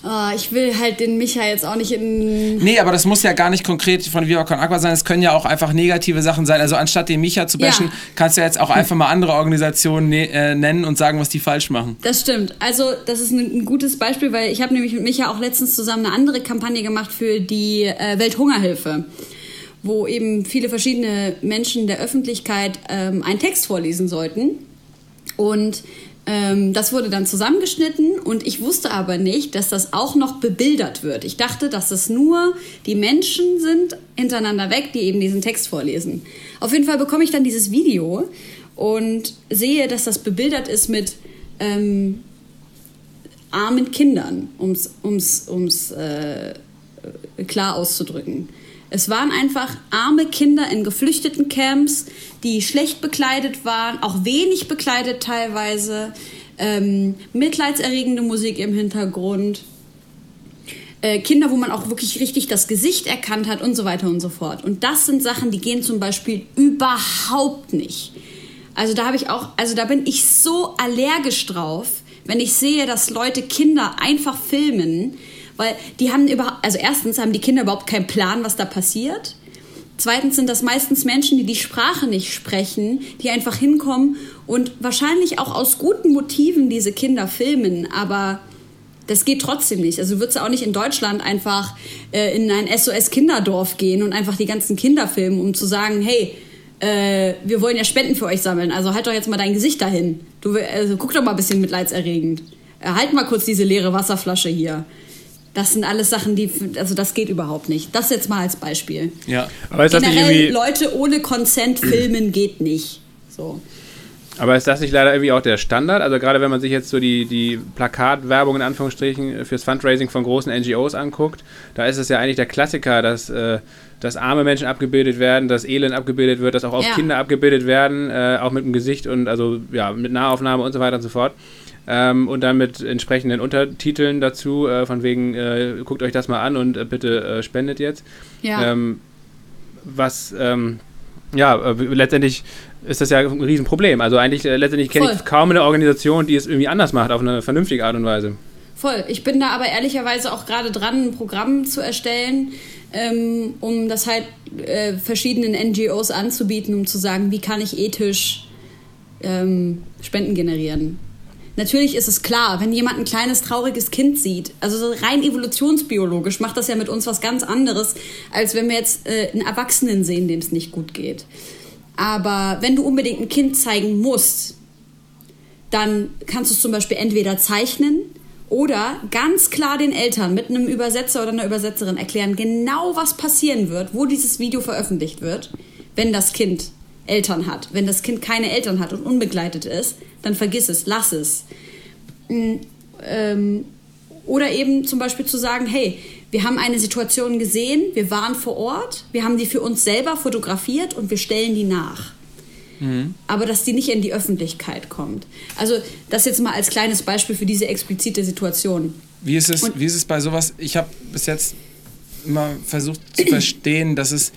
Oh, ich will halt den Micha jetzt auch nicht in. Nee, aber das muss ja gar nicht konkret von Viva Con Aqua sein. Es können ja auch einfach negative Sachen sein. Also anstatt den Micha zu bashen, ja. kannst du ja jetzt auch einfach mal andere Organisationen ne äh, nennen und sagen, was die falsch machen. Das stimmt. Also, das ist ein, gutes Beispiel, weil ich habe nämlich mit Micha auch letztens zusammen eine andere Kampagne gemacht für die äh, Welthungerhilfe wo eben viele verschiedene Menschen der Öffentlichkeit ähm, einen Text vorlesen sollten. Und das wurde dann zusammengeschnitten und ich wusste aber nicht, dass das auch noch bebildert wird. Ich dachte, dass es nur die Menschen sind hintereinander weg, die eben diesen Text vorlesen. Auf jeden Fall bekomme ich dann dieses Video und sehe, dass das bebildert ist mit ähm, armen Kindern, um es äh, klar auszudrücken. Es waren einfach arme Kinder in geflüchteten Camps, die schlecht bekleidet waren, auch wenig bekleidet teilweise, ähm, mitleidserregende Musik im Hintergrund, äh, Kinder, wo man auch wirklich richtig das Gesicht erkannt hat und so weiter und so fort. Und das sind Sachen, die gehen zum Beispiel überhaupt nicht. Also da habe ich auch, also da bin ich so allergisch drauf, wenn ich sehe, dass Leute Kinder einfach filmen, weil die haben überhaupt, also erstens haben die Kinder überhaupt keinen Plan, was da passiert. Zweitens sind das meistens Menschen, die die Sprache nicht sprechen, die einfach hinkommen und wahrscheinlich auch aus guten Motiven diese Kinder filmen, aber Das geht trotzdem nicht. Also du würdest auch nicht in Deutschland einfach äh, in ein SOS-Kinderdorf gehen und einfach die ganzen Kinder filmen, um zu sagen, hey, äh, wir wollen ja Spenden für euch sammeln. Also halt doch jetzt mal dein Gesicht dahin. Du, also, guck doch mal ein bisschen mitleidserregend. Äh, halt mal kurz diese leere Wasserflasche hier. Das sind alles Sachen, die, also das geht überhaupt nicht. Das jetzt mal als Beispiel. Ja, aber ist das nicht irgendwie... Leute ohne Consent filmen geht nicht. So. Aber ist das nicht leider irgendwie auch der Standard? Also gerade wenn man sich jetzt so die, die Plakatwerbung in Anführungsstrichen fürs Fundraising von großen NGOs anguckt, da ist es ja eigentlich der Klassiker, dass, äh, dass arme Menschen abgebildet werden, dass Elend abgebildet wird, dass auch oft ja. Kinder abgebildet werden, äh, auch mit dem Gesicht und also ja, mit Nahaufnahme und so weiter und so fort. Ähm, und dann mit entsprechenden Untertiteln dazu, äh, von wegen, äh, guckt euch das mal an und äh, bitte äh, spendet jetzt. Ja. Ähm, was ähm, ja, letztendlich ist das ja ein Riesenproblem. Also eigentlich äh, letztendlich kenne ich kaum eine Organisation, die es irgendwie anders macht, auf eine vernünftige Art und Weise. Voll. Ich bin da aber ehrlicherweise auch gerade dran, ein Programm zu erstellen, ähm, um das halt äh, verschiedenen NGOs anzubieten, um zu sagen, wie kann ich ethisch ähm, Spenden generieren. Natürlich ist es klar, wenn jemand ein kleines trauriges Kind sieht, also rein evolutionsbiologisch macht das ja mit uns was ganz anderes, als wenn wir jetzt äh, einen Erwachsenen sehen, dem es nicht gut geht. Aber wenn du unbedingt ein Kind zeigen musst, dann kannst du es zum Beispiel entweder zeichnen oder ganz klar den Eltern mit einem Übersetzer oder einer Übersetzerin erklären, genau was passieren wird, wo dieses Video veröffentlicht wird, wenn das Kind Eltern hat. Wenn das Kind keine Eltern hat und unbegleitet ist, dann vergiss es, lass es. Mm, ähm, oder eben zum Beispiel zu sagen, hey, wir haben eine Situation gesehen, wir waren vor Ort, wir haben die für uns selber fotografiert und wir stellen die nach. Mhm. Aber dass die nicht in die Öffentlichkeit kommt. Also das jetzt mal als kleines Beispiel für diese explizite Situation. Wie ist es, wie ist es bei sowas? Ich habe bis jetzt immer versucht zu verstehen, dass es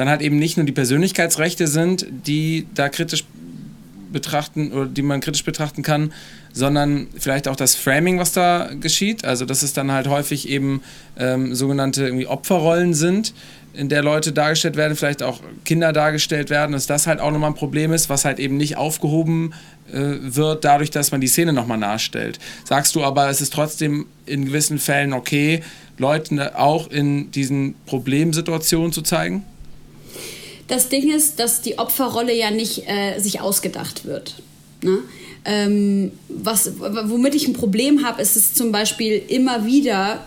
dann halt eben nicht nur die Persönlichkeitsrechte sind, die da kritisch betrachten oder die man kritisch betrachten kann, sondern vielleicht auch das Framing, was da geschieht. Also dass es dann halt häufig eben ähm, sogenannte irgendwie Opferrollen sind, in der Leute dargestellt werden, vielleicht auch Kinder dargestellt werden, dass das halt auch nochmal ein Problem ist, was halt eben nicht aufgehoben äh, wird, dadurch, dass man die Szene nochmal nachstellt. Sagst du aber, es ist trotzdem in gewissen Fällen okay, Leuten auch in diesen Problemsituationen zu zeigen? Das Ding ist, dass die Opferrolle ja nicht äh, sich ausgedacht wird. Ne? Ähm, was, womit ich ein Problem habe, ist es zum Beispiel immer wieder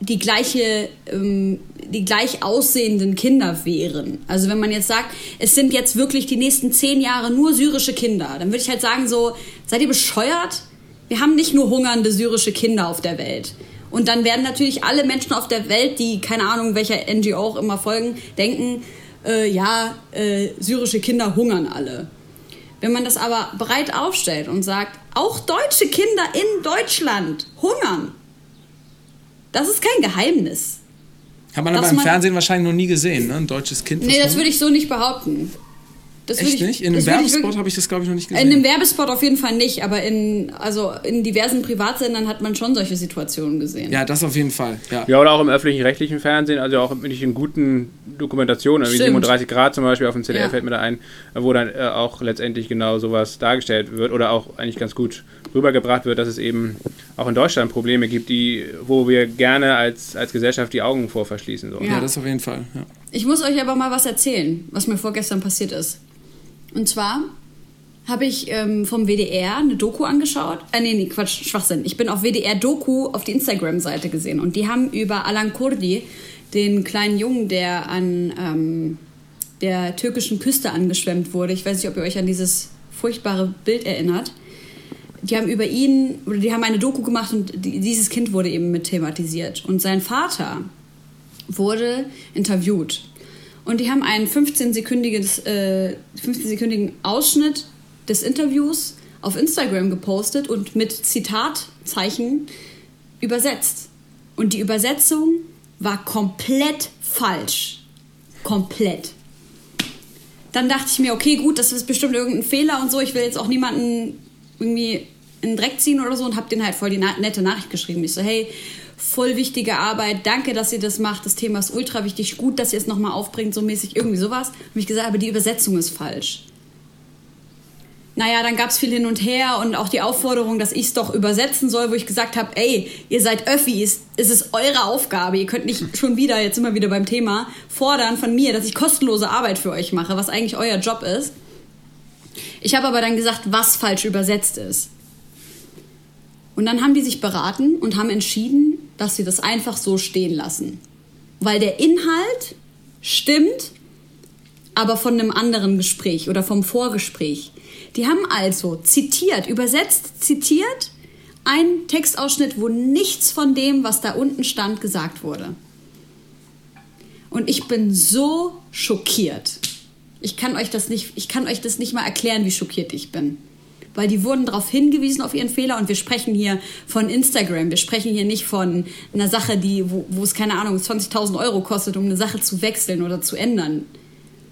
die gleiche, ähm, die gleich aussehenden Kinder wären. Also wenn man jetzt sagt, es sind jetzt wirklich die nächsten zehn Jahre nur syrische Kinder, dann würde ich halt sagen so, seid ihr bescheuert? Wir haben nicht nur hungernde syrische Kinder auf der Welt. Und dann werden natürlich alle Menschen auf der Welt, die keine Ahnung welcher NGO auch immer folgen, denken, äh, ja, äh, syrische Kinder hungern alle. Wenn man das aber breit aufstellt und sagt, auch deutsche Kinder in Deutschland hungern, das ist kein Geheimnis. Hat man aber im Fernsehen wahrscheinlich noch nie gesehen, ne? Ein deutsches Kind. Nee, das würde ich so nicht behaupten. Das Echt ich, nicht? In einem Werbespot habe ich das, glaube ich, noch nicht gesehen. In einem Werbespot auf jeden Fall nicht, aber in, also in diversen Privatsendern hat man schon solche Situationen gesehen. Ja, das auf jeden Fall. Ja, ja oder auch im öffentlichen rechtlichen Fernsehen, also auch wirklich in guten Dokumentationen, wie 37 Grad zum Beispiel auf dem CDF ja. fällt mir da ein, wo dann äh, auch letztendlich genau sowas dargestellt wird oder auch eigentlich ganz gut rübergebracht wird, dass es eben auch in Deutschland Probleme gibt, die, wo wir gerne als, als Gesellschaft die Augen vor verschließen. So. Ja. ja, das auf jeden Fall. Ja. Ich muss euch aber mal was erzählen, was mir vorgestern passiert ist. Und zwar habe ich ähm, vom WDR eine Doku angeschaut. Äh, nee, nee, Quatsch, Schwachsinn. Ich bin auf WDR Doku auf die Instagram-Seite gesehen und die haben über Alan Kurdi, den kleinen Jungen, der an ähm, der türkischen Küste angeschwemmt wurde. Ich weiß nicht, ob ihr euch an dieses furchtbare Bild erinnert. Die haben über ihn, oder die haben eine Doku gemacht und die, dieses Kind wurde eben mit thematisiert. Und sein Vater wurde interviewt. Und die haben einen 15-sekündigen äh, 15 Ausschnitt des Interviews auf Instagram gepostet und mit Zitatzeichen übersetzt. Und die Übersetzung war komplett falsch. Komplett. Dann dachte ich mir, okay, gut, das ist bestimmt irgendein Fehler und so. Ich will jetzt auch niemanden irgendwie in den Dreck ziehen oder so und habe den halt voll die nette Nachricht geschrieben. Ich so, hey, voll wichtige Arbeit. Danke, dass ihr das macht. Das Thema ist ultra wichtig. Gut, dass ihr es nochmal aufbringt, so mäßig irgendwie sowas. Habe ich gesagt, aber die Übersetzung ist falsch. naja, dann gab es viel hin und her und auch die Aufforderung, dass ich es doch übersetzen soll, wo ich gesagt habe, ey, ihr seid Öffis, es ist eure Aufgabe. Ihr könnt nicht schon wieder, jetzt immer wieder beim Thema, fordern von mir, dass ich kostenlose Arbeit für euch mache, was eigentlich euer Job ist. Ich habe aber dann gesagt, was falsch übersetzt ist. Und dann haben die sich beraten und haben entschieden, dass sie das einfach so stehen lassen. Weil der Inhalt stimmt, aber von einem anderen Gespräch oder vom Vorgespräch. Die haben also zitiert, übersetzt, zitiert, einen Textausschnitt, wo nichts von dem, was da unten stand, gesagt wurde. Und ich bin so schockiert. Ich kann euch das nicht, ich kann euch das nicht mal erklären, wie schockiert ich bin. Weil die wurden darauf hingewiesen, auf ihren Fehler. Und wir sprechen hier von Instagram. Wir sprechen hier nicht von einer Sache, die, wo, wo es, keine Ahnung, 20.000 Euro kostet, um eine Sache zu wechseln oder zu ändern.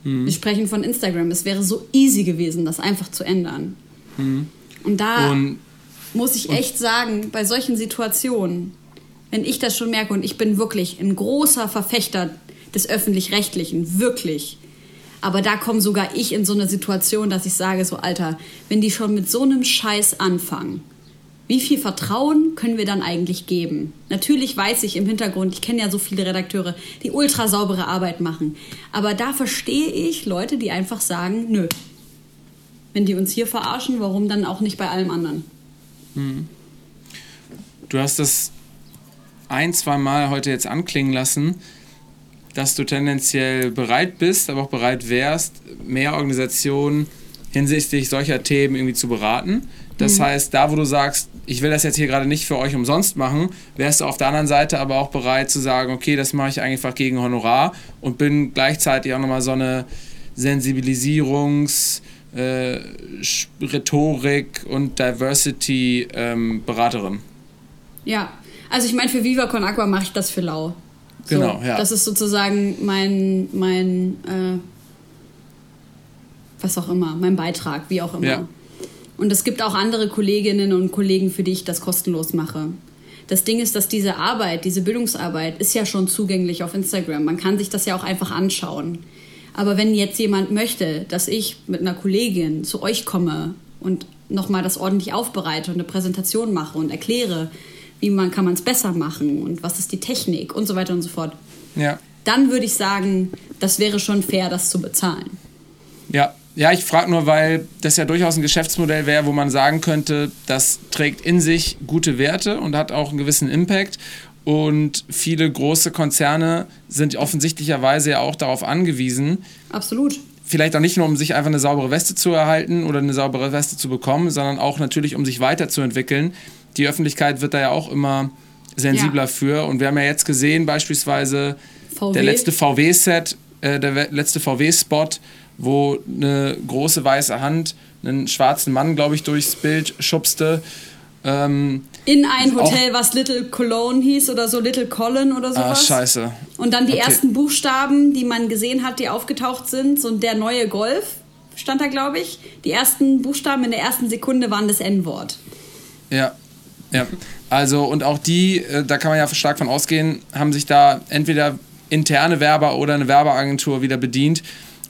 Mhm. Wir sprechen von Instagram. Es wäre so easy gewesen, das einfach zu ändern. Mhm. Und da und, muss ich echt sagen, bei solchen Situationen, wenn ich das schon merke, und ich bin wirklich ein großer Verfechter des Öffentlich-Rechtlichen, wirklich, aber da komme sogar ich in so eine Situation, dass ich sage, so Alter, wenn die schon mit so einem Scheiß anfangen, wie viel Vertrauen können wir dann eigentlich geben? Natürlich weiß ich im Hintergrund, ich kenne ja so viele Redakteure, die ultra saubere Arbeit machen. Aber da verstehe ich Leute, die einfach sagen, nö. Wenn die uns hier verarschen, warum dann auch nicht bei allem anderen? Hm. Du hast das ein, zwei Mal heute jetzt anklingen lassen, dass du tendenziell bereit bist, aber auch bereit wärst, mehr Organisationen hinsichtlich solcher Themen irgendwie zu beraten. Das mhm. heißt, da wo du sagst, ich will das jetzt hier gerade nicht für euch umsonst machen, wärst du auf der anderen Seite aber auch bereit zu sagen, okay, das mache ich einfach gegen Honorar und bin gleichzeitig auch nochmal so eine Sensibilisierungs- äh, Rhetorik und Diversity ähm, Beraterin. Ja, also ich meine, für Viva Con Agua mache ich das für lau. So, genau, ja. Das ist sozusagen mein, mein äh, was auch immer, mein Beitrag, wie auch immer. Ja. Und es gibt auch andere Kolleginnen und Kollegen, für die ich das kostenlos mache. Das Ding ist, dass diese Arbeit, diese Bildungsarbeit, ist ja schon zugänglich auf Instagram. Man kann sich das ja auch einfach anschauen. Aber wenn jetzt jemand möchte, dass ich mit einer Kollegin zu euch komme und nochmal das ordentlich aufbereite und eine Präsentation mache und erkläre, wie man kann man es besser machen und was ist die Technik und so weiter und so fort. Ja. Dann würde ich sagen, das wäre schon fair, das zu bezahlen. Ja, ja, ich frage nur, weil das ja durchaus ein Geschäftsmodell wäre, wo man sagen könnte, das trägt in sich gute Werte und hat auch einen gewissen Impact. Und viele große Konzerne sind offensichtlicherweise ja auch darauf angewiesen. Absolut. Vielleicht auch nicht nur, um sich einfach eine saubere Weste zu erhalten oder eine saubere Weste zu bekommen, sondern auch natürlich, um sich weiterzuentwickeln, die Öffentlichkeit wird da ja auch immer sensibler ja. für. Und wir haben ja jetzt gesehen, beispielsweise VW. der letzte VW-Set, äh, der letzte VW-Spot, wo eine große weiße Hand einen schwarzen Mann, glaube ich, durchs Bild schubste. Ähm, in ein Hotel, was Little Cologne hieß oder so, Little Colin oder ah, sowas. Ah, scheiße. Und dann die okay. ersten Buchstaben, die man gesehen hat, die aufgetaucht sind, so der neue Golf stand da, glaube ich. Die ersten Buchstaben in der ersten Sekunde waren das N-Wort. Ja, ja, also und auch die, äh, da kann man ja stark von ausgehen, haben sich da entweder interne Werber oder eine Werbeagentur wieder bedient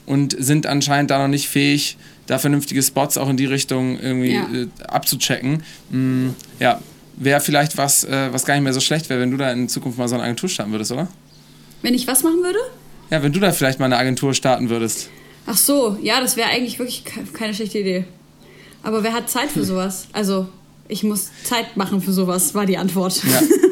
und sind anscheinend da noch nicht fähig, da vernünftige Spots auch in die Richtung irgendwie ja. äh, abzuchecken. Mm, ja, wäre vielleicht was, äh, was gar nicht mehr so schlecht wäre, wenn du da in Zukunft mal so eine Agentur starten würdest, oder? Wenn ich was machen würde? Ja, wenn du da vielleicht mal eine Agentur starten würdest. Ach so, ja, das wäre eigentlich wirklich keine schlechte Idee. Aber wer hat Zeit für sowas? Also, ich muss Zeit machen für sowas, war die Antwort. Ja.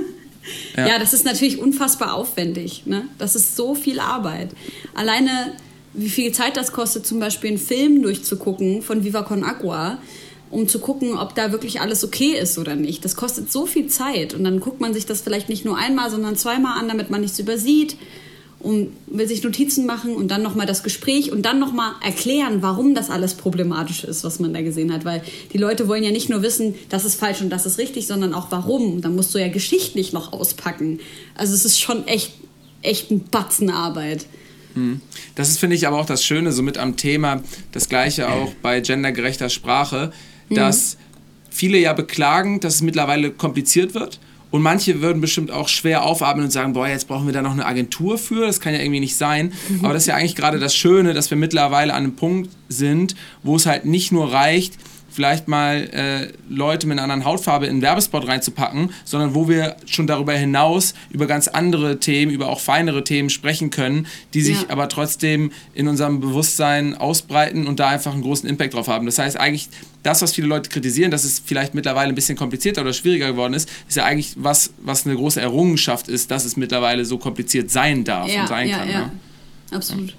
Ja. ja, das ist natürlich unfassbar aufwendig. Ne? Das ist so viel Arbeit. Alleine, wie viel Zeit das kostet, zum Beispiel einen Film durchzugucken von Viva Con Agua, um zu gucken, ob da wirklich alles okay ist oder nicht. Das kostet so viel Zeit. Und dann guckt man sich das vielleicht nicht nur einmal, sondern zweimal an, damit man nichts übersieht und will sich Notizen machen und dann nochmal das Gespräch und dann nochmal erklären, warum das alles problematisch ist, was man da gesehen hat. Weil die Leute wollen ja nicht nur wissen, das ist falsch und das ist richtig, sondern auch warum. Da musst du ja geschichtlich noch auspacken. Also es ist schon echt, echt ein Batzen Arbeit. Hm. Das ist, finde ich, aber auch das Schöne, so mit am Thema, das gleiche auch bei gendergerechter Sprache, dass mhm. viele ja beklagen, dass es mittlerweile kompliziert wird und manche würden bestimmt auch schwer aufatmen und sagen, boah, jetzt brauchen wir da noch eine Agentur für, das kann ja irgendwie nicht sein. Mhm. Aber das ist ja eigentlich gerade das Schöne, dass wir mittlerweile an einem Punkt sind, wo es halt nicht nur reicht, vielleicht mal äh, Leute mit einer anderen Hautfarbe in einen Werbespot reinzupacken, sondern wo wir schon darüber hinaus über ganz andere Themen, über auch feinere Themen sprechen können, die sich ja. aber trotzdem in unserem Bewusstsein ausbreiten und da einfach einen großen Impact drauf haben. Das heißt eigentlich, das, was viele Leute kritisieren, dass es vielleicht mittlerweile ein bisschen komplizierter oder schwieriger geworden ist, ist ja eigentlich was, was eine große Errungenschaft ist, dass es mittlerweile so kompliziert sein darf ja, und sein ja, kann. Ja. Absolut.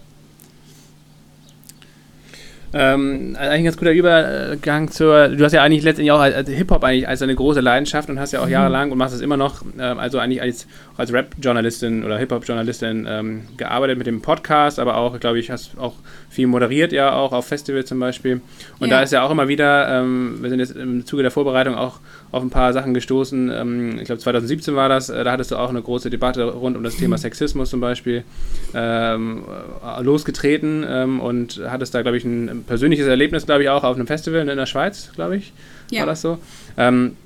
Ähm, eigentlich ein ganz guter Übergang zur. Du hast ja eigentlich letztendlich auch als Hip-Hop eigentlich als eine große Leidenschaft und hast ja auch mhm. jahrelang und machst es immer noch, äh, also eigentlich als, als Rap-Journalistin oder Hip-Hop-Journalistin ähm, gearbeitet mit dem Podcast, aber auch, glaube ich, hast auch viel moderiert ja auch auf Festivals zum Beispiel. Und ja. da ist ja auch immer wieder, ähm, wir sind jetzt im Zuge der Vorbereitung auch auf ein paar Sachen gestoßen. Ähm, ich glaube 2017 war das, äh, da hattest du auch eine große Debatte rund um das Thema Sexismus zum Beispiel ähm, äh, losgetreten ähm, und hattest da, glaube ich, ein persönliches Erlebnis, glaube ich, auch auf einem Festival in der Schweiz, glaube ich, ja. war das so. Ähm,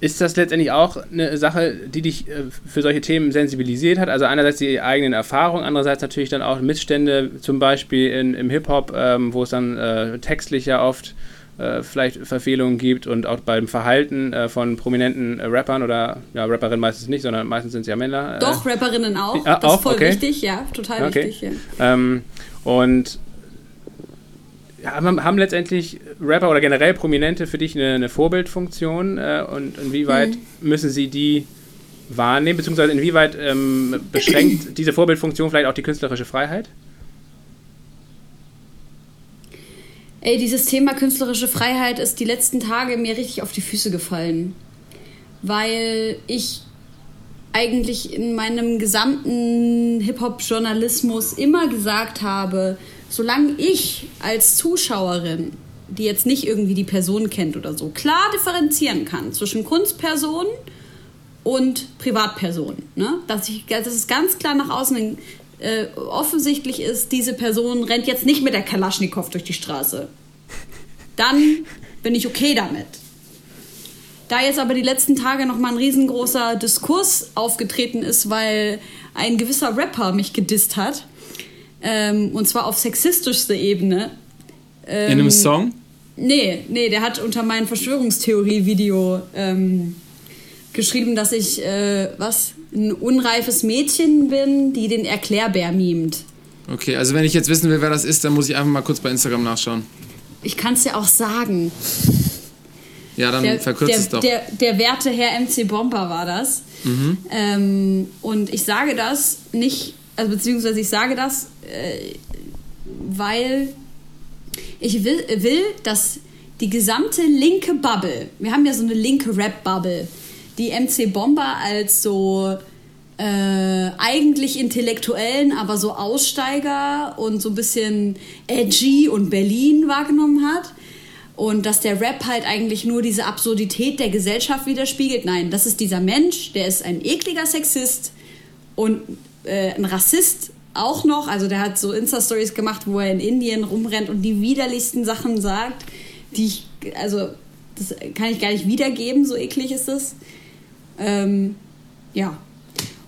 ist das letztendlich auch eine Sache, die dich äh, für solche Themen sensibilisiert hat? Also einerseits die eigenen Erfahrungen, andererseits natürlich dann auch Missstände, zum Beispiel in, im Hip-Hop, ähm, wo es dann äh, textlich ja oft äh, vielleicht Verfehlungen gibt und auch beim Verhalten äh, von prominenten äh, Rappern oder ja, Rapperinnen meistens nicht, sondern meistens sind es ja Männer. Äh. Doch, Rapperinnen auch. Ah, das auch? ist voll okay. wichtig, ja, total okay. wichtig. Ja. Ähm, und ja, haben letztendlich Rapper oder generell Prominente für dich eine, eine Vorbildfunktion äh, und inwieweit hm. müssen sie die wahrnehmen, beziehungsweise inwieweit ähm, beschränkt diese Vorbildfunktion vielleicht auch die künstlerische Freiheit? Ey, dieses Thema künstlerische Freiheit ist die letzten Tage mir richtig auf die Füße gefallen. Weil ich eigentlich in meinem gesamten Hip-Hop-Journalismus immer gesagt habe, solange ich als Zuschauerin, die jetzt nicht irgendwie die Person kennt oder so, klar differenzieren kann zwischen Kunstperson und Privatperson, ne? dass, ich, dass es ganz klar nach außen äh, offensichtlich ist, diese Person rennt jetzt nicht mit der Kalaschnikow durch die Straße. Dann bin ich okay damit. Da jetzt aber die letzten Tage noch mal ein riesengroßer Diskurs aufgetreten ist, weil ein gewisser Rapper mich gedisst hat, ähm, und zwar auf sexistischste Ebene. Ähm, In einem Song? Nee, nee, der hat unter meinem Verschwörungstheorie-Video ähm, geschrieben, dass ich, äh, was, ein unreifes Mädchen bin, die den Erklärbär mimt. Okay, also wenn ich jetzt wissen will, wer das ist, dann muss ich einfach mal kurz bei Instagram nachschauen. Ich kann es ja auch sagen. Ja, dann verkürzt es doch. Der, der werte Herr MC Bomber war das. Mhm. Ähm, und ich sage das nicht, also beziehungsweise ich sage das, äh, weil ich will, will, dass die gesamte linke Bubble, wir haben ja so eine linke Rap-Bubble, die MC Bomber als so äh, eigentlich Intellektuellen, aber so Aussteiger und so ein bisschen edgy und Berlin wahrgenommen hat. Und dass der Rap halt eigentlich nur diese Absurdität der Gesellschaft widerspiegelt. Nein, das ist dieser Mensch, der ist ein ekliger Sexist und äh, ein Rassist auch noch. Also der hat so Insta-Stories gemacht, wo er in Indien rumrennt und die widerlichsten Sachen sagt, die ich, also das kann ich gar nicht wiedergeben, so eklig ist es. Ähm, ja.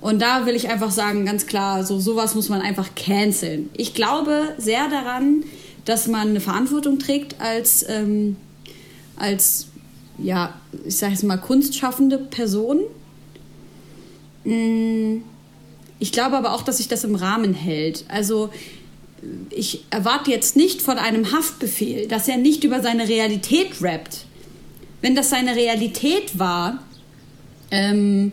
Und da will ich einfach sagen, ganz klar, so sowas muss man einfach canceln. Ich glaube sehr daran, dass man eine Verantwortung trägt als, ähm, als ja, ich sage jetzt mal, kunstschaffende Person. Mm, ich glaube aber auch, dass sich das im Rahmen hält. Also ich erwarte jetzt nicht von einem Haftbefehl, dass er nicht über seine Realität rappt. Wenn das seine Realität war, ähm,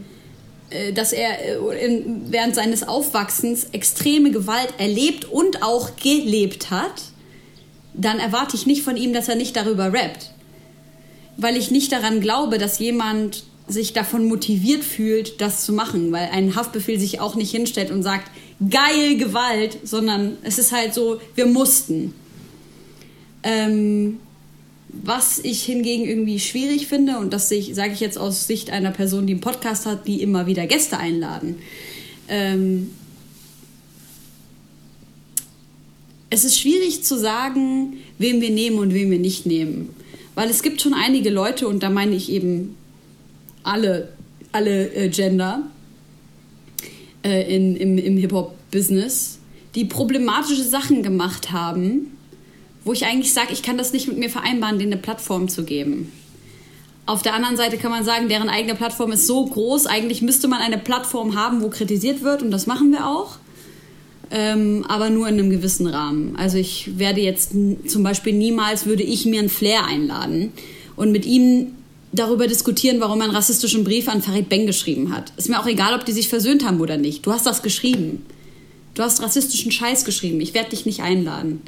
äh, dass er äh, während seines Aufwachsens extreme Gewalt erlebt und auch gelebt hat, dann erwarte ich nicht von ihm, dass er nicht darüber rappt. Weil ich nicht daran glaube, dass jemand sich davon motiviert fühlt, das zu machen, weil ein Haftbefehl sich auch nicht hinstellt und sagt, geil Gewalt, sondern es ist halt so, wir mussten. Ähm, was ich hingegen irgendwie schwierig finde, und das sage ich jetzt aus Sicht einer Person, die einen Podcast hat, die immer wieder Gäste einladen. Ähm, es ist schwierig zu sagen, wem wir nehmen und wem wir nicht nehmen. Weil es gibt schon einige Leute, und da meine ich eben alle, alle äh, Gender äh, in, im, im Hip-Hop-Business, die problematische Sachen gemacht haben wo ich eigentlich sage, ich kann das nicht mit mir vereinbaren, denen eine Plattform zu geben. Auf der anderen Seite kann man sagen, deren eigene Plattform ist so groß, eigentlich müsste man eine Plattform haben, wo kritisiert wird und das machen wir auch. Ähm, aber nur in einem gewissen Rahmen. Also ich werde jetzt zum Beispiel niemals, würde ich mir einen Flair einladen und mit ihm darüber diskutieren, warum er einen rassistischen Brief an Farid Beng geschrieben hat. Ist mir auch egal, ob die sich versöhnt haben oder nicht. Du hast das geschrieben. Du hast rassistischen Scheiß geschrieben. Ich werde dich nicht einladen.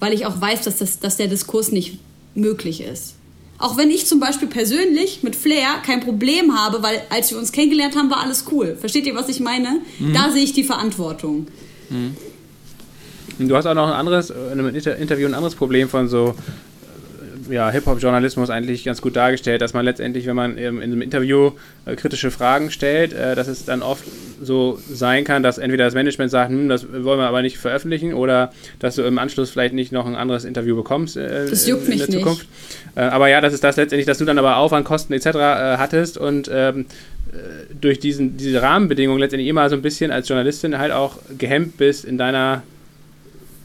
Weil ich auch weiß, dass, das, dass der Diskurs nicht möglich ist. Auch wenn ich zum Beispiel persönlich mit Flair kein Problem habe, weil als wir uns kennengelernt haben, war alles cool. Versteht ihr, was ich meine? Mhm. Da sehe ich die Verantwortung. Mhm. Du hast auch noch ein anderes, in einem Interview ein anderes Problem von so ja, Hip-Hop-Journalismus eigentlich ganz gut dargestellt, dass man letztendlich, wenn man in einem Interview äh, kritische Fragen stellt, äh, dass es dann oft so sein kann, dass entweder das Management sagt, hm, das wollen wir aber nicht veröffentlichen, oder dass du im Anschluss vielleicht nicht noch ein anderes Interview bekommst äh, das juckt in, in der mich Zukunft. Nicht. Äh, aber ja, das ist das letztendlich, dass du dann aber Aufwand, Kosten etc. Äh, hattest und ähm, äh, durch diesen, diese Rahmenbedingungen letztendlich immer so ein bisschen als Journalistin halt auch gehemmt bist in deiner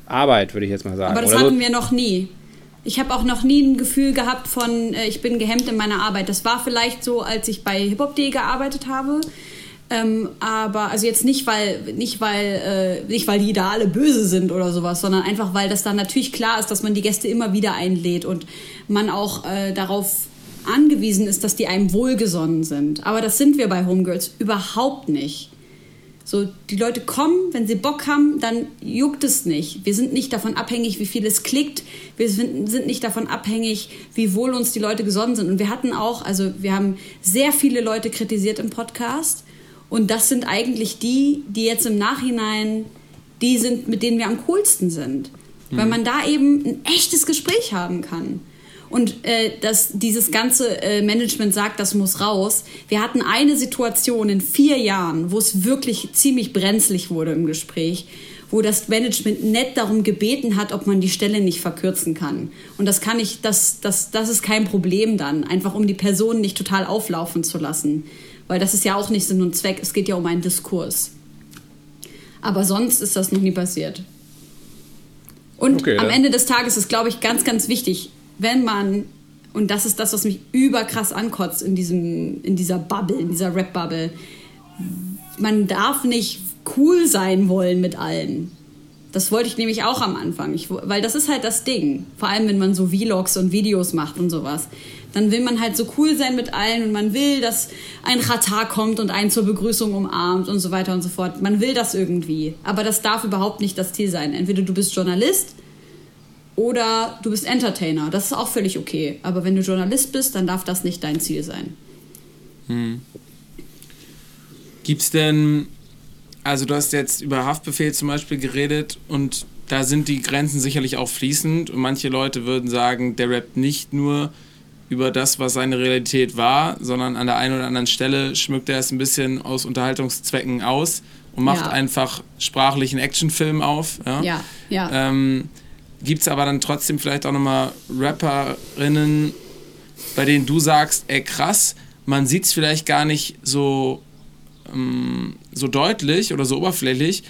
Arbeit, würde ich jetzt mal sagen. Aber das Oder hatten so. wir noch nie. Ich habe auch noch nie ein Gefühl gehabt von, äh, ich bin gehemmt in meiner Arbeit. Das war vielleicht so, als ich bei HipHop.de gearbeitet habe. Ähm, aber also jetzt nicht, weil nicht weil äh, nicht weil die da alle böse sind oder sowas, sondern einfach weil das dann natürlich klar ist, dass man die Gäste immer wieder einlädt und man auch äh, darauf angewiesen ist, dass die einem wohlgesonnen sind. Aber das sind wir bei Homegirls überhaupt nicht. So, die Leute kommen, wenn sie Bock haben, dann juckt es nicht. Wir sind nicht davon abhängig, wie viel es klickt. Wir sind nicht davon abhängig, wie wohl uns die Leute gesonnen sind. Und wir hatten auch, also wir haben sehr viele Leute kritisiert im Podcast. Und das sind eigentlich die, die jetzt im Nachhinein die sind, mit denen wir am coolsten sind. Mhm. Weil man da eben ein echtes Gespräch haben kann und äh, dass dieses ganze äh, Management sagt, das muss raus. Wir hatten eine Situation in vier Jahren, wo es wirklich ziemlich brenzlig wurde im Gespräch, wo das Management nett darum gebeten hat, ob man die Stelle nicht verkürzen kann. Und das kann ich, das, das, das ist kein Problem dann, einfach um die Person nicht total auflaufen zu lassen. Weil das ist ja auch nicht Sinn und Zweck, es geht ja um einen Diskurs. Aber sonst ist das noch nie passiert. Und okay, am Ende des Tages ist, glaube ich, ganz, ganz wichtig, wenn man, und das ist das, was mich überkrass ankotzt in, diesem, in dieser Bubble, in dieser Rap-Bubble, man darf nicht cool sein wollen mit allen. Das wollte ich nämlich auch am Anfang, ich, weil das ist halt das Ding. Vor allem, wenn man so Vlogs und Videos macht und sowas. Dann will man halt so cool sein mit allen und man will, dass ein Ratar kommt und einen zur Begrüßung umarmt und so weiter und so fort. Man will das irgendwie. Aber das darf überhaupt nicht das Ziel sein. Entweder du bist Journalist oder du bist Entertainer. Das ist auch völlig okay. Aber wenn du Journalist bist, dann darf das nicht dein Ziel sein. Hm. es denn, also du hast jetzt über Haftbefehl zum Beispiel geredet und da sind die Grenzen sicherlich auch fließend und manche Leute würden sagen, der rappt nicht nur über das, was seine Realität war, sondern an der einen oder anderen Stelle schmückt er es ein bisschen aus Unterhaltungszwecken aus und macht ja. einfach sprachlichen Actionfilm auf. Ja, ja. ja. Ähm, gibt es aber dann trotzdem vielleicht auch nochmal Rapperinnen, bei denen du sagst, ey krass, man sieht es vielleicht gar nicht so, ähm, so deutlich oder so oberflächlich,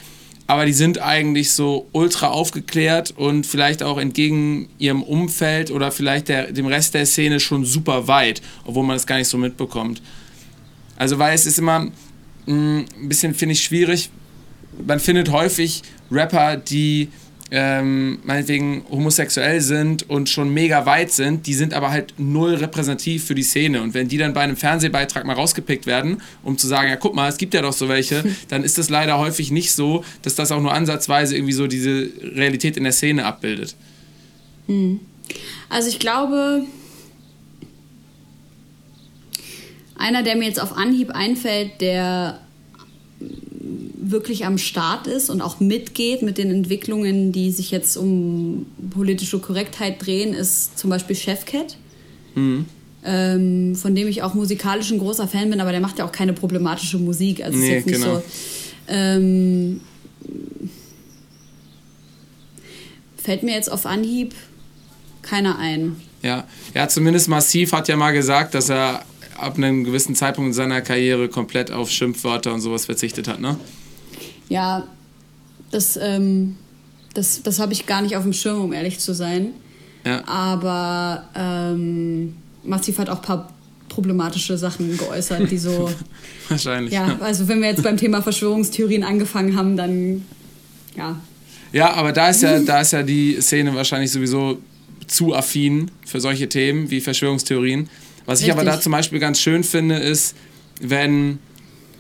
aber die sind eigentlich so ultra aufgeklärt und vielleicht auch entgegen ihrem Umfeld oder vielleicht der, dem Rest der Szene schon super weit, obwohl man es gar nicht so mitbekommt. Also weil es ist immer mh, mm, ein bisschen, finde ich, schwierig. Man findet häufig Rapper, die ähm, meinetwegen homosexuell sind und schon mega weit sind, die sind aber halt null repräsentativ für die Szene. Und wenn die dann bei einem Fernsehbeitrag mal rausgepickt werden, um zu sagen, ja guck mal, es gibt ja doch so welche, dann ist das leider häufig nicht so, dass das auch nur ansatzweise irgendwie so diese Realität in der Szene abbildet. Hm. Also ich glaube, einer, der mir jetzt auf Anhieb einfällt, der wirklich am Start ist und auch mitgeht mit den Entwicklungen, die sich jetzt um politische Korrektheit drehen, ist zum Beispiel Chefcat. Mhm. Ähm, von dem ich auch musikalisch ein großer Fan bin, aber der macht ja auch keine problematische Musik. Also nee, ist jetzt nicht genau. so. Ähm, fällt mir jetzt auf Anhieb keiner ein. Ja, ja, zumindest Massiv hat ja mal gesagt, dass er ab einem gewissen Zeitpunkt in seiner Karriere komplett auf Schimpfwörter und sowas verzichtet hat, ne? Ja, das, ähm, Das, das habe ich gar nicht auf dem Schirm, um ehrlich zu sein. Ja. Aber ähm, Massiv hat auch ein paar problematische Sachen geäußert, die so. Wahrscheinlich. Ja, also wenn wir jetzt beim Thema Verschwörungstheorien angefangen haben, dann ja. Ja, aber da ist ja, da ist ja die Szene wahrscheinlich sowieso zu affin für solche Themen wie Verschwörungstheorien. Was ich Richtig. aber da zum Beispiel ganz schön finde, ist, wenn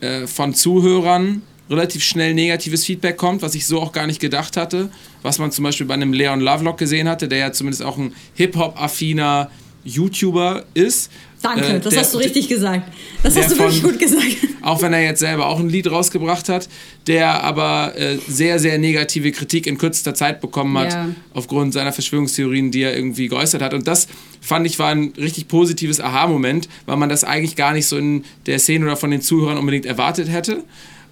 äh, von Zuhörern relativ schnell negatives Feedback kommt, was ich so auch gar nicht gedacht hatte, was man zum Beispiel bei einem Leon Lovelock gesehen hatte, der ja zumindest auch ein Hip-Hop-affiner YouTuber ist. Danke, Äh, das der- hast du richtig gesagt. Das hast du wirklich von- gut gesagt. auch wenn er jetzt selber auch ein Lied rausgebracht hat, der aber äh, sehr, sehr negative Kritik in kürzester Zeit bekommen hat, Ja. aufgrund seiner Verschwörungstheorien, die er irgendwie geäußert hat. Und das fand ich war ein richtig positives Aha-Moment, weil man das eigentlich gar nicht so in der Szene oder von den Zuhörern unbedingt erwartet hätte.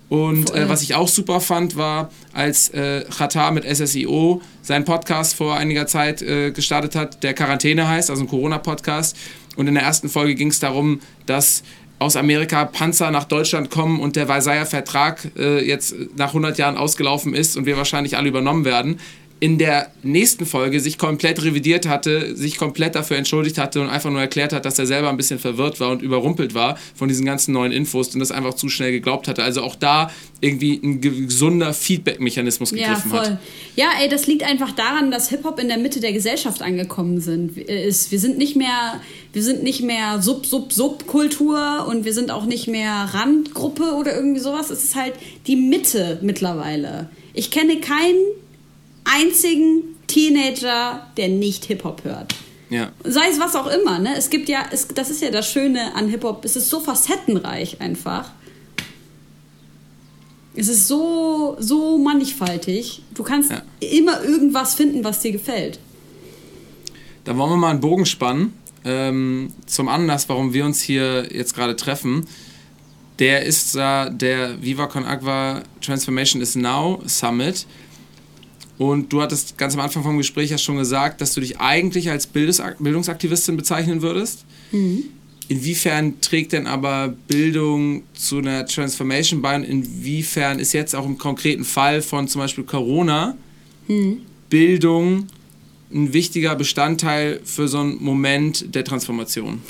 Und äh, was ich auch super fand, war, als äh, Qatar mit SSIO seinen Podcast vor einiger Zeit äh, gestartet hat, der Quarantäne heißt, also ein Corona-Podcast. Und in der ersten Folge ging es darum, dass aus Amerika Panzer nach Deutschland kommen und der Versailler Vertrag äh, jetzt nach 100 Jahren ausgelaufen ist und wir wahrscheinlich alle übernommen werden. In der nächsten Folge sich komplett revidiert hatte, sich komplett dafür entschuldigt hatte und einfach nur erklärt hat, dass er selber ein bisschen verwirrt war und überrumpelt war von diesen ganzen neuen Infos und das einfach zu schnell geglaubt hatte. Also auch da irgendwie ein gesunder Feedback-Mechanismus Ja, gegriffen voll. hat. Ja, ey, das liegt einfach daran, dass Hip-Hop in der Mitte der Gesellschaft angekommen sind. äh, Ist. Wir sind nicht mehr, wir sind nicht mehr Sub, Sub, Subkultur und wir sind auch nicht mehr Randgruppe oder irgendwie sowas. Es ist halt die Mitte mittlerweile. Ich kenne keinen einzigen Teenager, der nicht Hip-Hop hört. Ja. Sei es was auch immer, ne? Es gibt ja, es, das ist ja das Schöne an Hip-Hop, es ist so facettenreich einfach. Es ist so, so mannigfaltig. Du kannst Ja. immer irgendwas finden, was dir gefällt. Da wollen wir mal einen Bogen spannen ähm, zum Anlass, warum wir uns hier jetzt gerade treffen. Der ist da der Viva Con Agua Transformation is Now Summit. Und du hattest ganz am Anfang vom Gespräch ja schon gesagt, dass du dich eigentlich als Bildes Bildungsaktivistin bezeichnen würdest. Inwiefern trägt denn aber Bildung zu einer Transformation bei und inwiefern ist jetzt auch im konkreten Fall von zum Beispiel Corona Bildung ein wichtiger Bestandteil für so einen Moment der Transformation?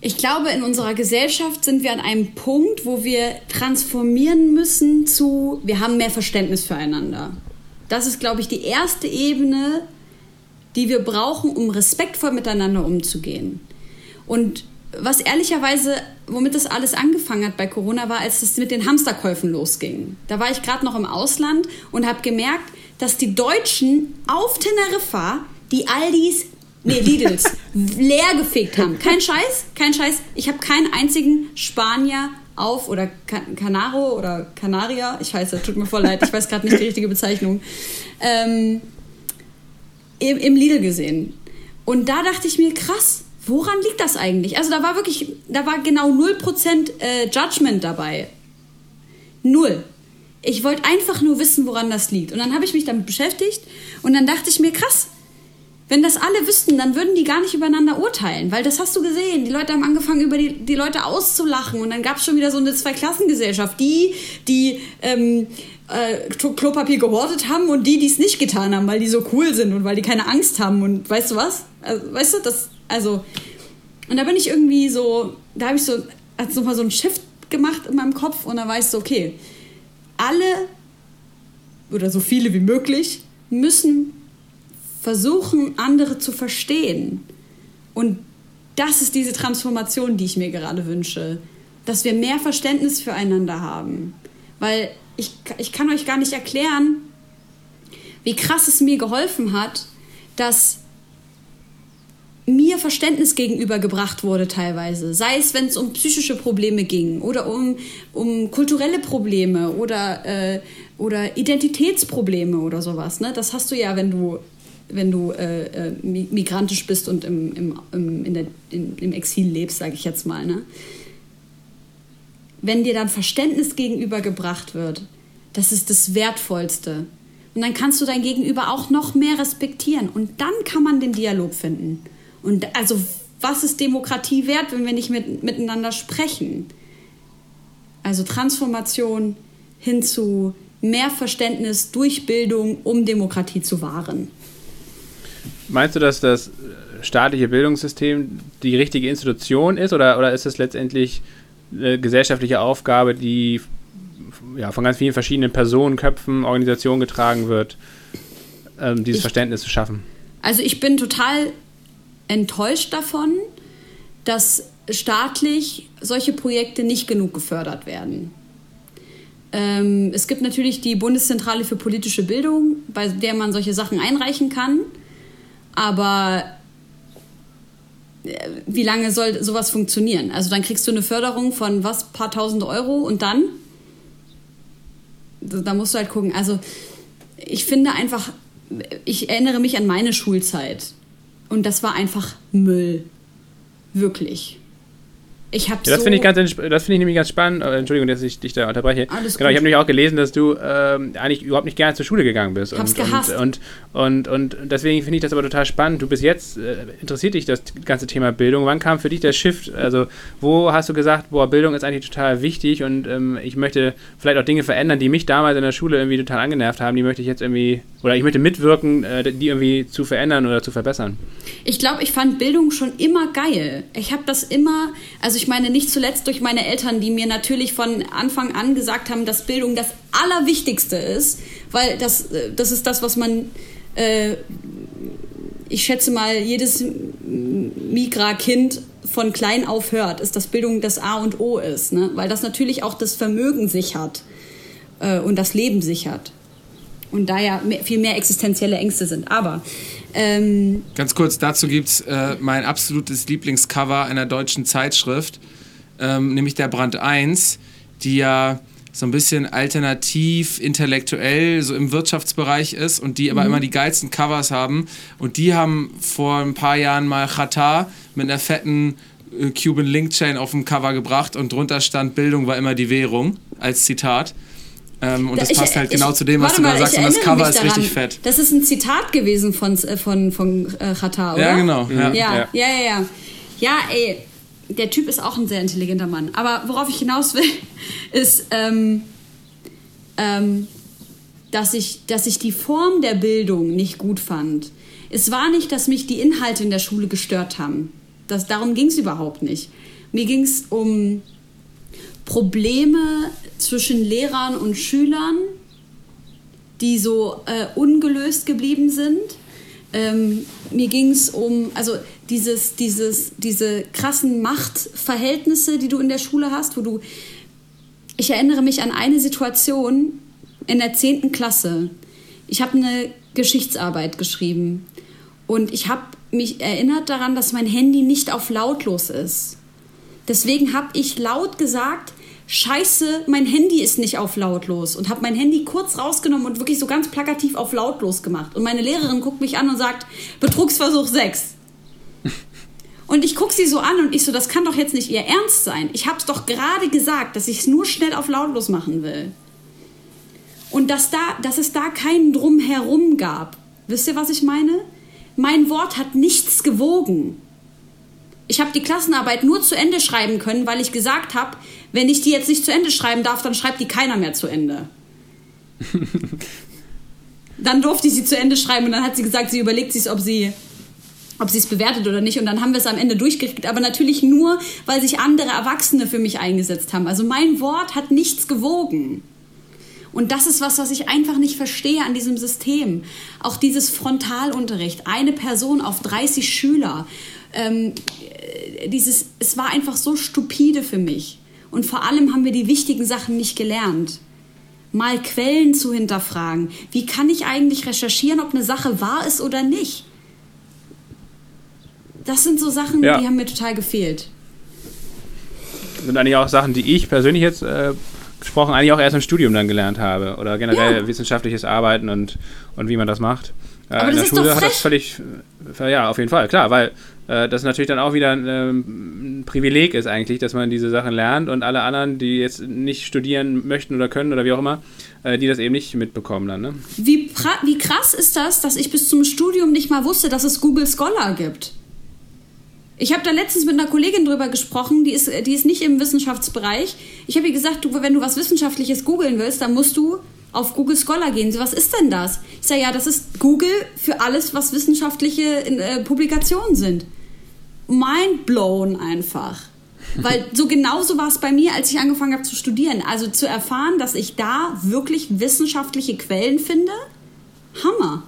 Ich glaube, in unserer Gesellschaft sind wir an einem Punkt, wo wir transformieren müssen zu, wir haben mehr Verständnis füreinander. Das ist, glaube ich, die erste Ebene, die wir brauchen, um respektvoll miteinander umzugehen. Und was ehrlicherweise, womit das alles angefangen hat bei Corona, war, als es mit den Hamsterkäufen losging. Da war ich gerade noch im Ausland und habe gemerkt, dass die Deutschen auf Teneriffa die Aldis, nee, Lidls, leer gefegt haben. Kein Scheiß, kein Scheiß. Ich habe keinen einzigen Spanier auf oder Can- Canaro oder Canaria, ich weiß, tut mir voll leid, ich weiß gerade nicht die richtige Bezeichnung, ähm, im, im Lidl gesehen. Und da dachte ich mir, krass, woran liegt das eigentlich? Also da war wirklich, da war genau 0% äh, Judgment dabei. Null. Ich wollte einfach nur wissen, woran das liegt. Und dann habe ich mich damit beschäftigt und dann dachte ich mir, krass, wenn das alle wüssten, dann würden die gar nicht übereinander urteilen, weil das hast du gesehen. Die Leute haben angefangen, über die, die Leute auszulachen und dann gab es schon wieder so eine Zweiklassengesellschaft. Die, die ähm, äh, Klo- Klopapier gehortet haben und die, die es nicht getan haben, weil die so cool sind und weil die keine Angst haben und weißt du was? Also, weißt du, das, also, und da bin ich irgendwie so, da habe ich so, hat nochmal so einen Shift gemacht in meinem Kopf und da war ich so, okay, alle oder so viele wie möglich müssen versuchen, andere zu verstehen. Und das ist diese Transformation, die ich mir gerade wünsche. Dass wir mehr Verständnis füreinander haben. Weil ich, ich kann euch gar nicht erklären, wie krass es mir geholfen hat, dass mir Verständnis gegenübergebracht wurde teilweise. Sei es, wenn es um psychische Probleme ging oder um, um kulturelle Probleme oder, äh, oder Identitätsprobleme oder sowas. Ne? Das hast du ja, wenn du, wenn du äh, äh, mi- migrantisch bist und im, im, im, in der, in, im Exil lebst, sage ich jetzt mal. Ne? Wenn dir dann Verständnis gegenübergebracht wird, das ist das Wertvollste. Und dann kannst du dein Gegenüber auch noch mehr respektieren. Und dann kann man den Dialog finden. Und also, was ist Demokratie wert, wenn wir nicht mit, miteinander sprechen? Also Transformation hin zu mehr Verständnis durch Bildung, um Demokratie zu wahren. Meinst du, dass das staatliche Bildungssystem die richtige Institution ist oder, oder ist es letztendlich eine gesellschaftliche Aufgabe, die ja, von ganz vielen verschiedenen Personen, Köpfen, Organisationen getragen wird, ähm, dieses ich, Verständnis zu schaffen? Also ich bin total enttäuscht davon, dass staatlich solche Projekte nicht genug gefördert werden. Ähm, es gibt natürlich die Bundeszentrale für politische Bildung, bei der man solche Sachen einreichen kann. Aber äh, wie lange soll sowas funktionieren? Also dann kriegst du eine Förderung von was, paar tausend Euro und dann? Da musst du halt gucken. Also ich finde einfach, ich erinnere mich an meine Schulzeit und das war einfach Müll. Wirklich. Ich habe ja, das so finde ich, ganz, das find ich nämlich ganz spannend. Äh, Entschuldigung, dass ich dich da unterbreche. Alles genau, gut. ich habe nämlich auch gelesen, dass du ähm, eigentlich überhaupt nicht gerne zur Schule gegangen bist. Ich hab's und, gehasst. Und, und, und, und deswegen finde ich das aber total spannend. Du bist jetzt, äh, interessiert dich das ganze Thema Bildung. Wann kam für dich der Shift? Also, wo hast du gesagt, boah, Bildung ist eigentlich total wichtig und ähm, ich möchte vielleicht auch Dinge verändern, die mich damals in der Schule irgendwie total angenervt haben, die möchte ich jetzt irgendwie, oder ich möchte mitwirken, äh, die irgendwie zu verändern oder zu verbessern? Ich glaube, ich fand Bildung schon immer geil. Ich habe das immer, also ich meine nicht zuletzt durch meine Eltern, die mir natürlich von Anfang an gesagt haben, dass Bildung das Allerwichtigste ist, weil das, äh, das ist das, was man, äh, ich schätze mal, jedes Migra-Kind von klein auf hört, ist, dass Bildung das A und O ist, ne? weil das natürlich auch das Vermögen sichert äh, und das Leben sichert und da ja mehr, viel mehr existenzielle Ängste sind. Aber ähm, ganz kurz, dazu gibt es äh, mein absolutes Lieblingscover einer deutschen Zeitschrift, ähm, nämlich der Brand 1, die ja so ein bisschen alternativ, intellektuell, so im Wirtschaftsbereich ist und die aber mhm. immer die geilsten Covers haben. Und die haben vor ein paar Jahren mal Chata mit einer fetten äh, Cuban Link Chain auf dem Cover gebracht und drunter stand Bildung war immer die Währung als Zitat. Ähm, und das ich, passt halt ich, genau zu dem, was du da sagst. Und das Cover ist richtig fett. Das ist ein Zitat gewesen von, äh, von, von äh, Chata, oder? Ja, genau. Ja. Ja, ja, ja, ja. Ja, ey, der Typ ist auch ein sehr intelligenter Mann. Aber worauf ich hinaus will, ist, ähm, ähm, dass, ich, dass ich die Form der Bildung nicht gut fand. Es war nicht, dass mich die Inhalte in der Schule gestört haben. Das, darum ging es überhaupt nicht. Mir ging es um Probleme zwischen Lehrern und Schülern, die so äh, ungelöst geblieben sind. Ähm, mir ging es um, also dieses, dieses, diese krassen Machtverhältnisse, die du in der Schule hast, wo du. Ich erinnere mich an eine Situation in der 10. Klasse. Ich habe eine Geschichtsarbeit geschrieben und ich habe mich erinnert daran, dass mein Handy nicht auf lautlos ist. Deswegen habe ich laut gesagt, Scheiße, mein Handy ist nicht auf lautlos und habe mein Handy kurz rausgenommen und wirklich so ganz plakativ auf lautlos gemacht. Und meine Lehrerin guckt mich an und sagt, Betrugsversuch 6. Und ich gucke sie so an und ich so, das kann doch jetzt nicht ihr Ernst sein. Ich habe es doch gerade gesagt, dass ich es nur schnell auf lautlos machen will. Und dass, da, dass es da keinen Drumherum gab. Wisst ihr, was ich meine? Mein Wort hat nichts gewogen. Ich habe die Klassenarbeit nur zu Ende schreiben können, weil ich gesagt habe, wenn ich die jetzt nicht zu Ende schreiben darf, dann schreibt die keiner mehr zu Ende. dann durfte ich sie zu Ende schreiben und dann hat sie gesagt, sie überlegt sich, ob sie ob sie es bewertet oder nicht. Und dann haben wir es am Ende durchgekriegt. Aber natürlich nur, weil sich andere Erwachsene für mich eingesetzt haben. Also mein Wort hat nichts gewogen. Und das ist was, was ich einfach nicht verstehe an diesem System. Auch dieses Frontalunterricht, eine Person auf 30 Schüler ähm, dieses, es war einfach so stupide für mich. Und vor allem haben wir die wichtigen Sachen nicht gelernt. Mal Quellen zu hinterfragen. Wie kann ich eigentlich recherchieren, ob eine Sache wahr ist oder nicht? Das sind so Sachen, ja. die haben mir total gefehlt. Das sind eigentlich auch Sachen, die ich persönlich jetzt äh, gesprochen eigentlich auch erst im Studium dann gelernt habe. Oder generell ja. wissenschaftliches Arbeiten und, und wie man das macht. Aber in der Schule hat das völlig, äh, ja, auf jeden Fall, klar, weil äh, das natürlich dann auch wieder ein, ähm, ein, Privileg ist eigentlich, dass man diese Sachen lernt und alle anderen, die jetzt nicht studieren möchten oder können oder wie auch immer, äh, die das eben nicht mitbekommen dann. Ne? Wie, wie krass ist das, dass ich bis zum Studium nicht mal wusste, dass es Google Scholar gibt? Ich habe da letztens mit einer Kollegin drüber gesprochen, die ist, die ist nicht im Wissenschaftsbereich. Ich habe ihr gesagt, du, wenn du was Wissenschaftliches googeln willst, dann musst du auf Google Scholar gehen. Was ist denn das? Ich sage, ja, das ist Google für alles, was wissenschaftliche äh, Publikationen sind. Mind blown einfach. Weil so genauso war es bei mir, als ich angefangen habe zu studieren. Also zu erfahren, dass ich da wirklich wissenschaftliche Quellen finde, Hammer.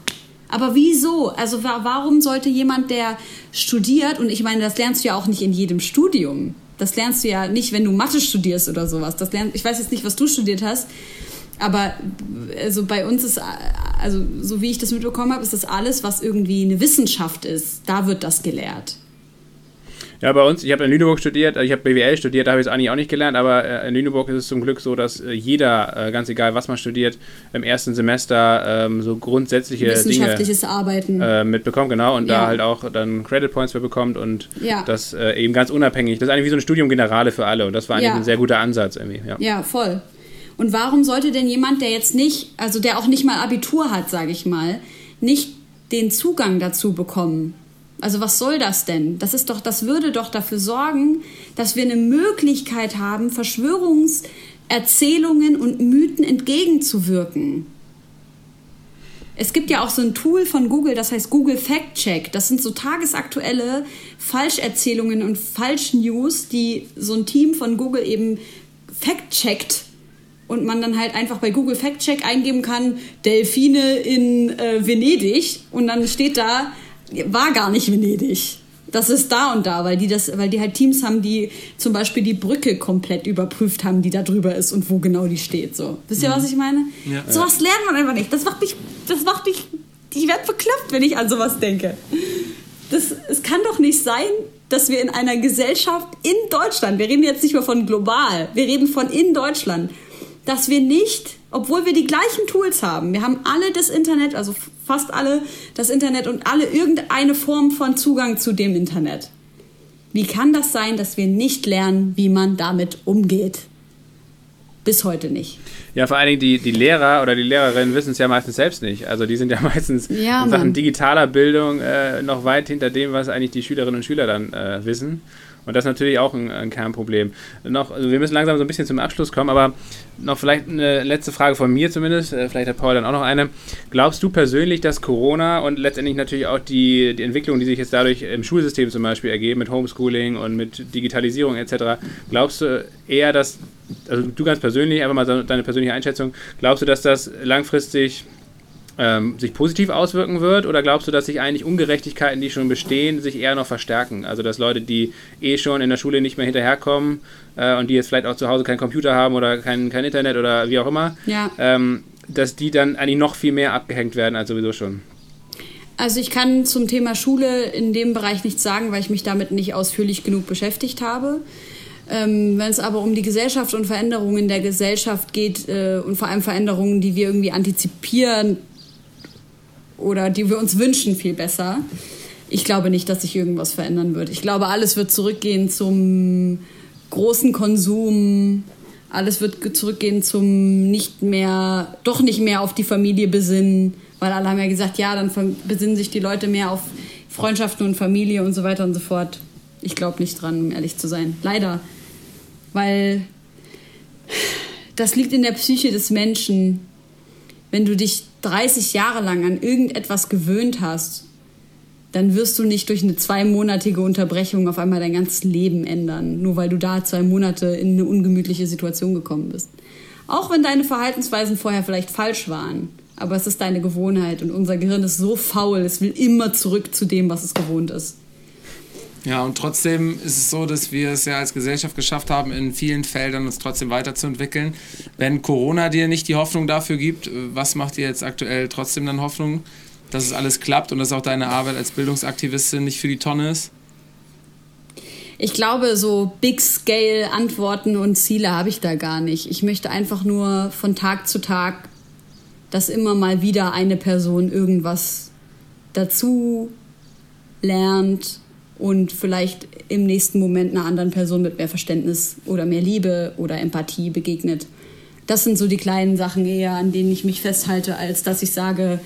Aber wieso? Also warum sollte jemand, der studiert, und ich meine, das lernst du ja auch nicht in jedem Studium. Das lernst du ja nicht, wenn du Mathe studierst oder sowas. Das lernst, ich weiß jetzt nicht, was du studiert hast, aber also bei uns ist, also so wie ich das mitbekommen habe, ist das alles, was irgendwie eine Wissenschaft ist. Da wird das gelehrt. Ja, bei uns, ich habe in Lüneburg studiert, ich habe BWL studiert, da habe ich es eigentlich auch nicht gelernt, aber äh, in Lüneburg ist es zum Glück so, dass äh, jeder, äh, ganz egal was man studiert, im ersten Semester ähm, so grundsätzliche Wissenschaftliches Dinge Arbeiten mitbekommt, genau, und ja. da halt auch dann Credit Points für bekommt und ja. das eben ganz unabhängig. Das ist eigentlich wie so ein Studium Generale für alle und das war eigentlich ja. ein sehr guter Ansatz irgendwie. Ja voll. Und warum sollte denn jemand, der jetzt nicht, also der auch nicht mal Abitur hat, sage ich mal, nicht den Zugang dazu bekommen? Also was soll das denn? Das ist doch, das würde doch dafür sorgen, dass wir eine Möglichkeit haben, Verschwörungserzählungen und Mythen entgegenzuwirken. Es gibt ja auch so ein Tool von Google, das heißt Google Fact Check. Das sind so tagesaktuelle Falscherzählungen und Falschnews, die so ein Team von Google eben fact-checkt und man dann halt einfach bei Google Fact Check eingeben kann, Delfine in äh, Venedig und dann steht da, war gar nicht Venedig. Das ist da und da, weil die das, weil die halt Teams haben, die zum Beispiel die Brücke komplett überprüft haben, die da drüber ist und wo genau die steht. So. Wisst ihr, mhm. was ich meine? Ja. Sowas lernt man einfach nicht. Das macht mich, das macht mich, ich werde bekloppt, wenn ich an sowas denke. Das, es kann doch nicht sein, dass wir in einer Gesellschaft in Deutschland, wir reden jetzt nicht mehr von global, wir reden von in Deutschland, dass wir nicht, obwohl wir die gleichen Tools haben, wir haben alle das Internet, also fast alle das Internet und alle irgendeine Form von Zugang zu dem Internet. Wie kann das sein, dass wir nicht lernen, wie man damit umgeht? Bis heute nicht. Ja, vor allen Dingen die, die Lehrer oder die Lehrerinnen wissen es ja meistens selbst nicht. Also die sind ja meistens ja, in Sachen digitaler Bildung äh, noch weit hinter dem, was eigentlich die Schülerinnen und Schüler dann äh, wissen. Und das ist natürlich auch ein, ein Kernproblem. Noch, also wir müssen langsam so ein bisschen zum Abschluss kommen, aber noch vielleicht eine letzte Frage von mir zumindest. Äh, vielleicht hat Paul dann auch noch eine. Glaubst du persönlich, dass Corona und letztendlich natürlich auch die, die Entwicklung, die sich jetzt dadurch im Schulsystem zum Beispiel ergeben, mit Homeschooling und mit Digitalisierung etc., glaubst du eher, dass, also du ganz persönlich, einfach mal deine persönliche Einschätzung, glaubst du, dass das langfristig ähm, sich positiv auswirken wird? Oder glaubst du, dass sich eigentlich Ungerechtigkeiten, die schon bestehen, sich eher noch verstärken? Also dass Leute, die eh schon in der Schule nicht mehr hinterherkommen äh, und die jetzt vielleicht auch zu Hause keinen Computer haben oder kein, kein Internet oder wie auch immer, ja. ähm, dass die dann eigentlich noch viel mehr abgehängt werden als sowieso schon? Also ich kann zum Thema Schule in dem Bereich nichts sagen, weil ich mich damit nicht ausführlich genug beschäftigt habe. Ähm, Wenn es aber um die Gesellschaft und Veränderungen der Gesellschaft geht äh, und vor allem Veränderungen, die wir irgendwie antizipieren oder die wir uns wünschen, viel besser. Ich glaube nicht, dass sich irgendwas verändern wird. Ich glaube, alles wird zurückgehen zum großen Konsum. Alles wird zurückgehen zum nicht mehr, doch nicht mehr auf die Familie besinnen. Weil alle haben ja gesagt, ja, dann besinnen sich die Leute mehr auf Freundschaften und Familie und so weiter und so fort. Ich glaube nicht dran, um ehrlich zu sein. Leider. Weil das liegt in der Psyche des Menschen. Wenn du dich 30 Jahre lang an irgendetwas gewöhnt hast, dann wirst du nicht durch eine zweimonatige Unterbrechung auf einmal dein ganzes Leben ändern, nur weil du da zwei Monate in eine ungemütliche Situation gekommen bist. Auch wenn deine Verhaltensweisen vorher vielleicht falsch waren, aber es ist deine Gewohnheit und unser Gehirn ist so faul, es will immer zurück zu dem, was es gewohnt ist. Ja, und trotzdem ist es so, dass wir es ja als Gesellschaft geschafft haben, in vielen Feldern uns trotzdem weiterzuentwickeln. Wenn Corona dir nicht die Hoffnung dafür gibt, was macht dir jetzt aktuell trotzdem dann Hoffnung, dass es alles klappt und dass auch deine Arbeit als Bildungsaktivistin nicht für die Tonne ist? Ich glaube, so Big-Scale-Antworten und Ziele habe ich da gar nicht. Ich möchte einfach nur von Tag zu Tag, dass immer mal wieder eine Person irgendwas dazu lernt und vielleicht im nächsten Moment einer anderen Person mit mehr Verständnis oder mehr Liebe oder Empathie begegnet. Das sind so die kleinen Sachen eher, an denen ich mich festhalte, als dass ich sage,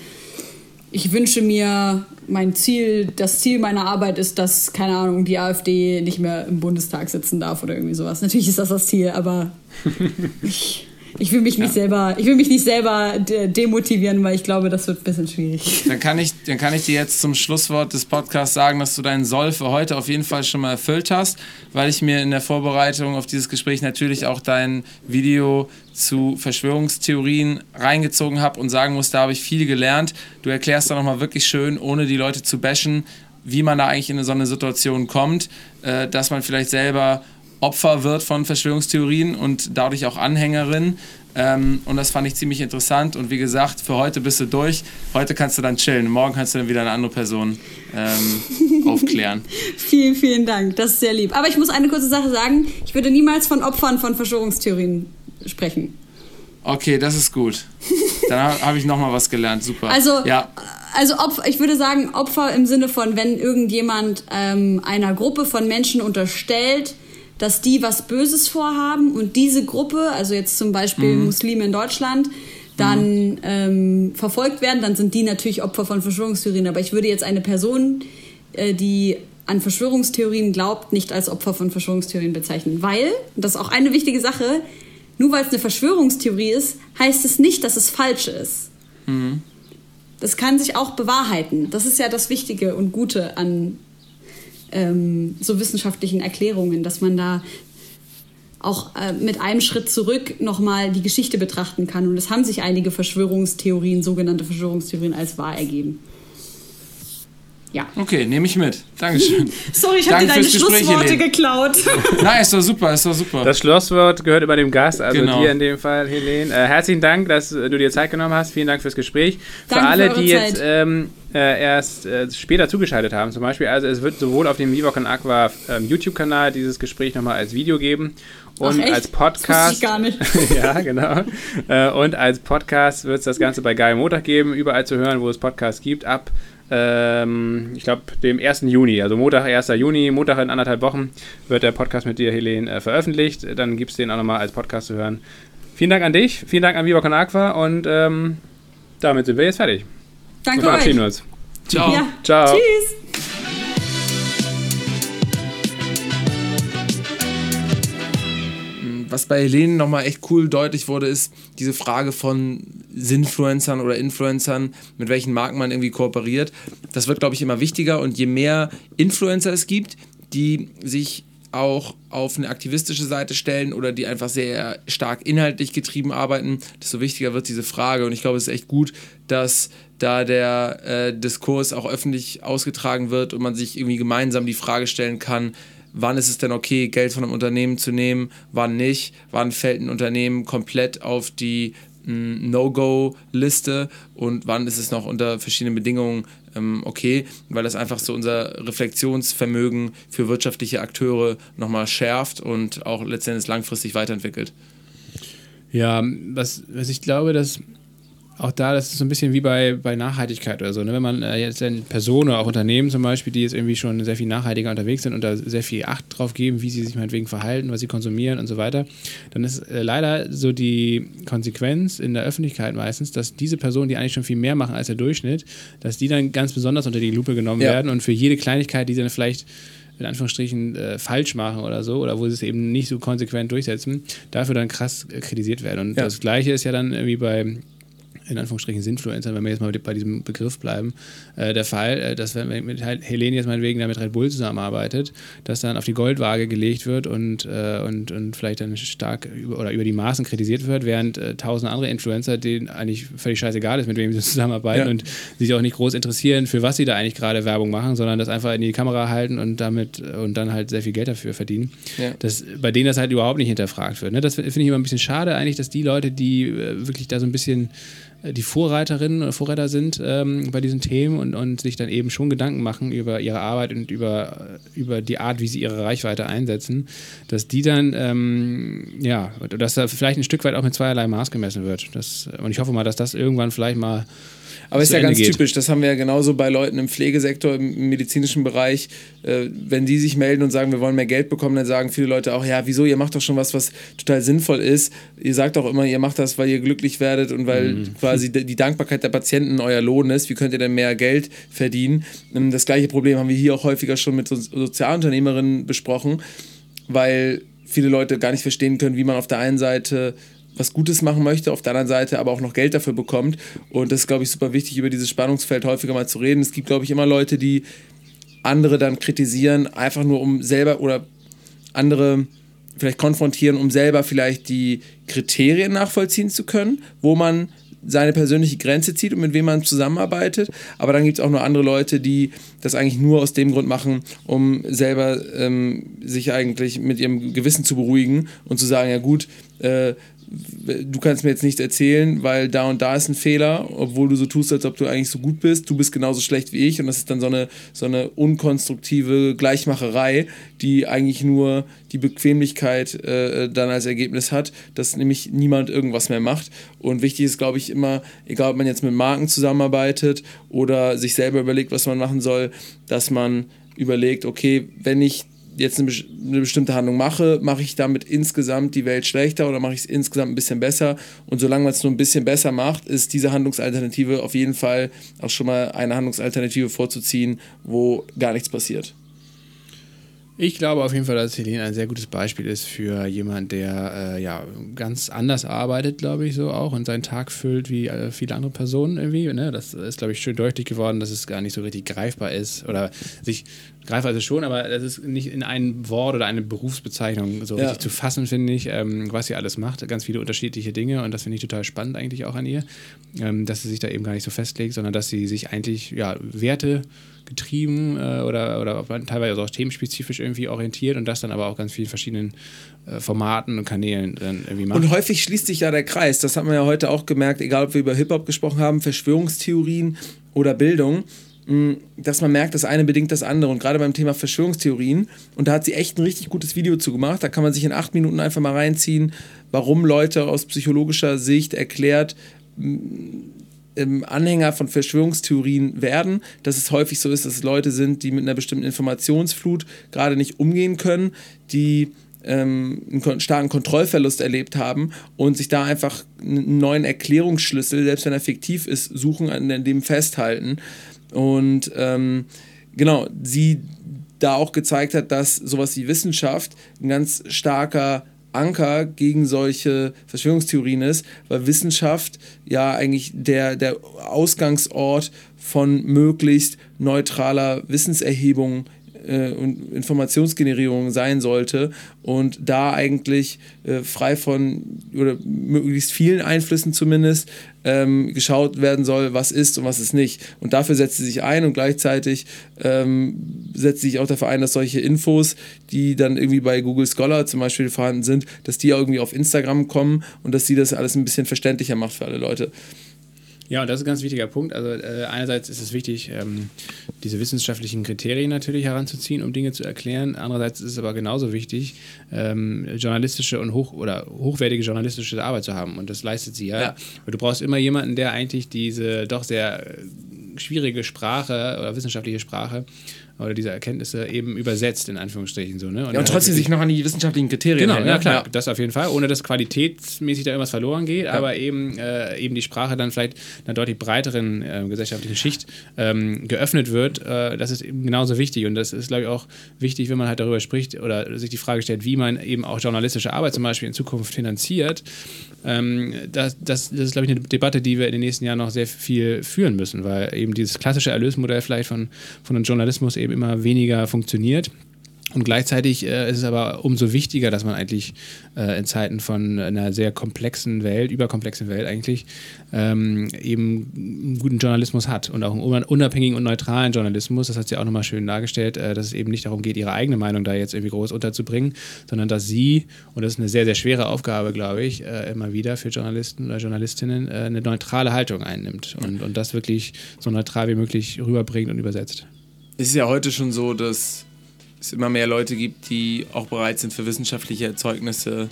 ich wünsche mir, mein Ziel, das Ziel meiner Arbeit ist, dass, keine Ahnung, die AfD nicht mehr im Bundestag sitzen darf oder irgendwie sowas. Natürlich ist das das Ziel, aber ich, ich will mich nicht selber, ich will mich nicht selber demotivieren, weil ich glaube, das wird ein bisschen schwierig. Dann kann ich, dann kann ich dir jetzt zum Schlusswort des Podcasts sagen, dass du deinen Soll für heute auf jeden Fall schon mal erfüllt hast, weil ich mir in der Vorbereitung auf dieses Gespräch natürlich auch dein Video zu Verschwörungstheorien reingezogen habe und sagen muss, da habe ich viel gelernt. Du erklärst da nochmal wirklich schön, ohne die Leute zu bashen, wie man da eigentlich in so eine Situation kommt, äh, dass man vielleicht selber Opfer wird von Verschwörungstheorien und dadurch auch Anhängerin. Ähm, und das fand ich ziemlich interessant. Und wie gesagt, für heute bist du durch. Heute kannst du dann chillen. Morgen kannst du dann wieder eine andere Person ähm, aufklären. vielen, vielen Dank. Das ist sehr lieb. Aber ich muss eine kurze Sache sagen. Ich würde niemals von Opfern von Verschwörungstheorien sprechen. Okay, das ist gut. Dann habe ich nochmal was gelernt. Super. Also, ja. also Opfer, ich würde sagen, Opfer im Sinne von, wenn irgendjemand ähm, einer Gruppe von Menschen unterstellt, dass die was Böses vorhaben und diese Gruppe, also jetzt zum Beispiel mhm. Muslime in Deutschland, dann mhm. ähm, verfolgt werden, dann sind die natürlich Opfer von Verschwörungstheorien. Aber ich würde jetzt eine Person, äh, die an Verschwörungstheorien glaubt, nicht als Opfer von Verschwörungstheorien bezeichnen. Weil, und das ist auch eine wichtige Sache, nur weil es eine Verschwörungstheorie ist, heißt es nicht, dass es falsch ist. Mhm. Das kann sich auch bewahrheiten. Das ist ja das Wichtige und Gute an ähm, so wissenschaftlichen Erklärungen, dass man da auch äh, mit einem Schritt zurück nochmal die Geschichte betrachten kann. Und es haben sich einige Verschwörungstheorien, sogenannte Verschwörungstheorien, als wahr ergeben. Ja. Okay, nehme ich mit. Dankeschön. Sorry, ich habe dir deine Schlussworte Helene. geklaut. Nein, ist doch super, ist doch super. Das Schlusswort gehört über dem Gast, also genau. dir in dem Fall, Helene. Äh, herzlichen Dank, dass du dir Zeit genommen hast. Vielen Dank fürs Gespräch. Danke für alle, für die Zeit. jetzt ähm, äh, erst äh, später zugeschaltet haben, zum Beispiel, also es wird sowohl auf dem Vivoc und Aqua ähm, YouTube-Kanal dieses Gespräch nochmal als Video geben und Ach, als Podcast. Das ich gar nicht. ja, genau. Äh, und als Podcast wird es das Ganze bei Geil Montag geben, überall zu hören, wo es Podcasts gibt, ab ich glaube, dem 1. Juni, also Montag, 1. Juni, Montag in anderthalb Wochen, wird der Podcast mit dir, Helene, äh, veröffentlicht. Dann gibt es den auch nochmal als Podcast zu hören. Vielen Dank an dich, vielen Dank an Viva Con Aqua und ähm, damit sind wir jetzt fertig. Danke und verabschieden euch. uns. Ciao. Ja. Ciao. Tschüss. Was bei Helene nochmal echt cool deutlich wurde, ist diese Frage von Sinfluencern oder Influencern, mit welchen Marken man irgendwie kooperiert. Das wird, glaube ich, immer wichtiger und je mehr Influencer es gibt, die sich auch auf eine aktivistische Seite stellen oder die einfach sehr stark inhaltlich getrieben arbeiten, desto wichtiger wird diese Frage. Und ich glaube, es ist echt gut, dass da der äh, Diskurs auch öffentlich ausgetragen wird und man sich irgendwie gemeinsam die Frage stellen kann, wann ist es denn okay, Geld von einem Unternehmen zu nehmen, wann nicht, wann fällt ein Unternehmen komplett auf die hm, No-Go-Liste? Und wann ist es noch unter verschiedenen Bedingungen ähm, okay, weil das einfach so unser Reflexionsvermögen für wirtschaftliche Akteure nochmal schärft und auch letztendlich langfristig weiterentwickelt. Ja, was, was ich glaube, dass auch da, das ist so ein bisschen wie bei, bei Nachhaltigkeit oder so. Ne? Wenn man äh, jetzt eine Person oder auch Unternehmen zum Beispiel, die jetzt irgendwie schon sehr viel nachhaltiger unterwegs sind und da sehr viel Acht drauf geben, wie sie sich meinetwegen verhalten, was sie konsumieren und so weiter, dann ist äh, leider so die Konsequenz in der Öffentlichkeit meistens, dass diese Personen, die eigentlich schon viel mehr machen als der Durchschnitt, dass die dann ganz besonders unter die Lupe genommen ja. werden und für jede Kleinigkeit, die sie dann vielleicht in Anführungsstrichen äh, falsch machen oder so, oder wo sie es eben nicht so konsequent durchsetzen, dafür dann krass kritisiert werden. Und ja. das Gleiche ist ja dann irgendwie bei in Anführungsstrichen Sinfluencer, wenn wir jetzt mal bei diesem Begriff bleiben, äh, der Fall, äh, dass wenn mit Helene jetzt meinetwegen da mit Red Bull zusammenarbeitet, dass dann auf die Goldwaage gelegt wird und, äh, und, und vielleicht dann stark über, oder über die Maßen kritisiert wird, während äh, tausend andere Influencer, denen eigentlich völlig scheißegal ist, mit wem sie zusammenarbeiten ja. und sich auch nicht groß interessieren, für was sie da eigentlich gerade Werbung machen, sondern das einfach in die Kamera halten und damit und dann halt sehr viel Geld dafür verdienen. Ja. Dass bei denen das halt überhaupt nicht hinterfragt wird. Ne? Das finde ich immer ein bisschen schade eigentlich, dass die Leute, die äh, wirklich da so ein bisschen die Vorreiterinnen oder Vorreiter sind ähm, bei diesen Themen und, und sich dann eben schon Gedanken machen über ihre Arbeit und über, über die Art, wie sie ihre Reichweite einsetzen, dass die dann, ähm, ja, dass da vielleicht ein Stück weit auch mit zweierlei Maß gemessen wird. Das, und ich hoffe mal, dass das irgendwann vielleicht mal aber ist ja ganz geht. typisch, das haben wir ja genauso bei Leuten im Pflegesektor, im medizinischen Bereich. Äh, wenn die sich melden und sagen, wir wollen mehr Geld bekommen, dann sagen viele Leute auch, ja, wieso, ihr macht doch schon was, was total sinnvoll ist. Ihr sagt auch immer, ihr macht das, weil ihr glücklich werdet und weil mhm. quasi die Dankbarkeit der Patienten euer Lohn ist. Wie könnt ihr denn mehr Geld verdienen? Ähm, das gleiche Problem haben wir hier auch häufiger schon mit Sozialunternehmerinnen besprochen, weil viele Leute gar nicht verstehen können, wie man auf der einen Seite was Gutes machen möchte, auf der anderen Seite aber auch noch Geld dafür bekommt. Und das ist, glaube ich, super wichtig, über dieses Spannungsfeld häufiger mal zu reden. Es gibt, glaube ich, immer Leute, die andere dann kritisieren, einfach nur um selber oder andere vielleicht konfrontieren, um selber vielleicht die Kriterien nachvollziehen zu können, wo man seine persönliche Grenze zieht und mit wem man zusammenarbeitet. Aber dann gibt es auch noch andere Leute, die das eigentlich nur aus dem Grund machen, um selber ähm, sich eigentlich mit ihrem Gewissen zu beruhigen und zu sagen, ja gut, äh, du kannst mir jetzt nichts erzählen, weil da und da ist ein Fehler, obwohl du so tust, als ob du eigentlich so gut bist. Du bist genauso schlecht wie ich und das ist dann so eine, so eine unkonstruktive Gleichmacherei, die eigentlich nur die Bequemlichkeit äh, dann als Ergebnis hat, dass nämlich niemand irgendwas mehr macht. Und wichtig ist, glaube ich, immer, egal ob man jetzt mit Marken zusammenarbeitet oder sich selber überlegt, was man machen soll, dass man überlegt, okay, wenn ich jetzt eine, eine, bestimmte Handlung mache, mache ich damit insgesamt die Welt schlechter oder mache ich es insgesamt ein bisschen besser. Und solange man es nur ein bisschen besser macht, ist diese Handlungsalternative auf jeden Fall auch schon mal eine Handlungsalternative vorzuziehen, wo gar nichts passiert. Ich glaube auf jeden Fall, dass Helene ein sehr gutes Beispiel ist für jemanden, der äh, ja ganz anders arbeitet, glaube ich, so auch und seinen Tag füllt wie äh, viele andere Personen irgendwie. Ne? Das ist, glaube ich, schön deutlich geworden, dass es gar nicht so richtig greifbar ist oder sich greifbar ist es schon, aber das ist nicht in ein Wort oder eine Berufsbezeichnung so ja. richtig zu fassen, finde ich, ähm, was sie alles macht. Ganz viele unterschiedliche Dinge und das finde ich total spannend eigentlich auch an ihr, ähm, dass sie sich da eben gar nicht so festlegt, sondern dass sie sich eigentlich ja Werte getrieben äh, oder, oder teilweise auch themenspezifisch irgendwie orientiert und das dann aber auch ganz vielen verschiedenen äh, Formaten und Kanälen dann irgendwie macht. Und häufig schließt sich ja der Kreis. Das haben wir ja heute auch gemerkt, egal ob wir über Hip-Hop gesprochen haben, Verschwörungstheorien oder Bildung mm, dass man merkt, das eine bedingt das andere. Und gerade beim Thema Verschwörungstheorien, und da hat sie echt ein richtig gutes Video zu gemacht, da kann man sich in acht Minuten einfach mal reinziehen, warum Leute aus psychologischer Sicht erklärt, mm, Anhänger von Verschwörungstheorien werden, dass es häufig so ist, dass es Leute sind, die mit einer bestimmten Informationsflut gerade nicht umgehen können, die ähm, einen starken Kontrollverlust erlebt haben und sich da einfach einen neuen Erklärungsschlüssel, selbst wenn er fiktiv ist, suchen, an dem festhalten. Und ähm, genau, sie da auch gezeigt hat, dass sowas wie Wissenschaft ein ganz starker Anker gegen solche Verschwörungstheorien ist, weil Wissenschaft ja eigentlich der, der Ausgangsort von möglichst neutraler Wissenserhebung äh, und Informationsgenerierung sein sollte und da eigentlich äh, frei von oder möglichst vielen Einflüssen zumindest ähm, geschaut werden soll, was ist und was ist nicht. Und dafür setzt sie sich ein und gleichzeitig ähm, setzt sie sich auch dafür ein, dass solche Infos, die dann irgendwie bei Google Scholar zum Beispiel vorhanden sind, dass die irgendwie auf Instagram kommen und dass sie das alles ein bisschen verständlicher macht für alle Leute. Ja, und das ist ein ganz wichtiger Punkt. Also äh, einerseits ist es wichtig, ähm, diese wissenschaftlichen Kriterien natürlich heranzuziehen, um Dinge zu erklären. Andererseits ist es aber genauso wichtig, ähm, journalistische und hoch oder hochwertige journalistische Arbeit zu haben. Und das leistet sie ja. ja. Du brauchst immer jemanden, der eigentlich diese doch sehr äh, schwierige Sprache oder wissenschaftliche Sprache oder diese Erkenntnisse eben übersetzt, in Anführungsstrichen. So, ne? Und, ja, und trotzdem sich noch an die wissenschaftlichen Kriterien Genau, hält, ja, klar, ja. das auf jeden Fall, ohne dass qualitätsmäßig da irgendwas verloren geht, ja. aber eben, äh, eben die Sprache dann vielleicht einer deutlich breiteren äh, gesellschaftlichen Schicht ähm, geöffnet wird, äh, das ist eben genauso wichtig und das ist, glaube ich, auch wichtig, wenn man halt darüber spricht oder sich die Frage stellt, wie man eben auch journalistische Arbeit zum Beispiel in Zukunft finanziert. Ähm, das, das, das ist, glaube ich, eine Debatte, die wir in den nächsten Jahren noch sehr viel führen müssen, weil eben dieses klassische Erlösmodell vielleicht von, von einem Journalismus eben immer weniger funktioniert. Und gleichzeitig äh, ist es aber umso wichtiger, dass man eigentlich äh, in Zeiten von einer sehr komplexen Welt, überkomplexen Welt eigentlich, ähm, eben einen guten Journalismus hat und auch einen unabhängigen und neutralen Journalismus. Das hat sie auch nochmal schön dargestellt, äh, dass es eben nicht darum geht, ihre eigene Meinung da jetzt irgendwie groß unterzubringen, sondern dass sie, und das ist eine sehr, sehr schwere Aufgabe, glaube ich, äh, immer wieder für Journalisten oder Journalistinnen, äh, eine neutrale Haltung einnimmt und, und das wirklich so neutral wie möglich rüberbringt und übersetzt. Es ist ja heute schon so, dass es immer mehr Leute gibt, die auch bereit sind, für wissenschaftliche Erzeugnisse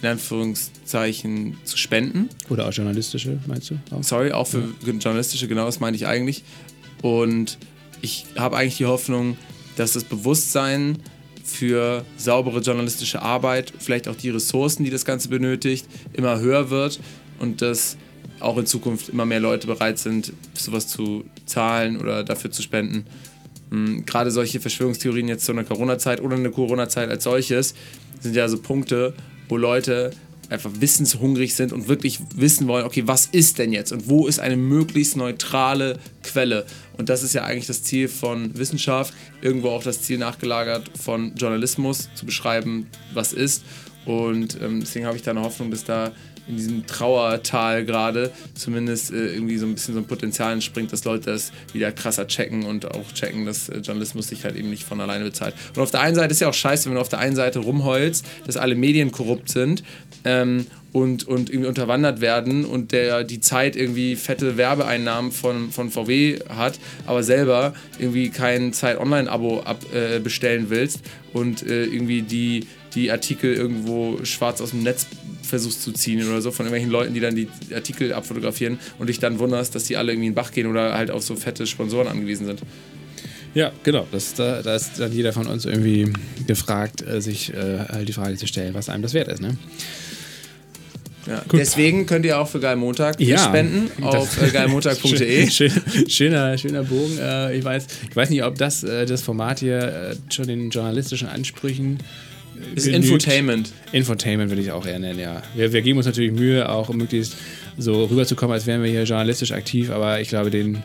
in Anführungszeichen zu spenden. Oder auch journalistische, meinst du? Auch? Sorry, auch für ja. journalistische, genau das meine ich eigentlich. Und ich habe eigentlich die Hoffnung, dass das Bewusstsein für saubere journalistische Arbeit, vielleicht auch die Ressourcen, die das Ganze benötigt, immer höher wird und dass auch in Zukunft immer mehr Leute bereit sind, sowas zu zahlen oder dafür zu spenden. Hm, gerade solche Verschwörungstheorien jetzt zu einer Corona-Zeit oder eine Corona-Zeit als solches sind ja so Punkte, wo Leute einfach wissenshungrig sind und wirklich wissen wollen, okay, was ist denn jetzt und wo ist eine möglichst neutrale Quelle? Und das ist ja eigentlich das Ziel von Wissenschaft, irgendwo auch das Ziel nachgelagert von Journalismus, zu beschreiben, was ist. Und ähm, deswegen habe ich da eine Hoffnung, dass da in diesem Trauertal gerade zumindest äh, irgendwie so ein bisschen so ein Potenzial entspringt, dass Leute das wieder krasser checken und auch checken, dass äh, Journalismus sich halt eben nicht von alleine bezahlt. Und auf der einen Seite ist ja auch scheiße, wenn du auf der einen Seite rumheulst, dass alle Medien korrupt sind ähm, und, und irgendwie unterwandert werden und der die Zeit irgendwie fette Werbeeinnahmen von, von VW hat, aber selber irgendwie kein Zeit-Online-Abo äh, bestellen willst und äh, irgendwie die, die Artikel irgendwo schwarz aus dem Netz versuchst zu ziehen oder so von irgendwelchen Leuten, die dann die Artikel abfotografieren und dich dann wunderst, dass die alle irgendwie in den Bach gehen oder halt auf so fette Sponsoren angewiesen sind. Ja, genau. Das, da, da ist dann jeder von uns irgendwie gefragt, äh, sich äh, halt die Frage zu stellen, was einem das wert ist. Ne? Ja, deswegen könnt ihr auch für Geil Montag ja, spenden auf äh, geilmontag.de. Schön, schöner, schöner Bogen. Äh, ich, weiß, ich weiß nicht, ob das, äh, das Format hier schon den journalistischen Ansprüchen ist genügt. Infotainment. Infotainment würde ich auch eher nennen, ja. Wir, wir geben uns natürlich Mühe, auch möglichst so rüberzukommen, als wären wir hier journalistisch aktiv, aber ich glaube, den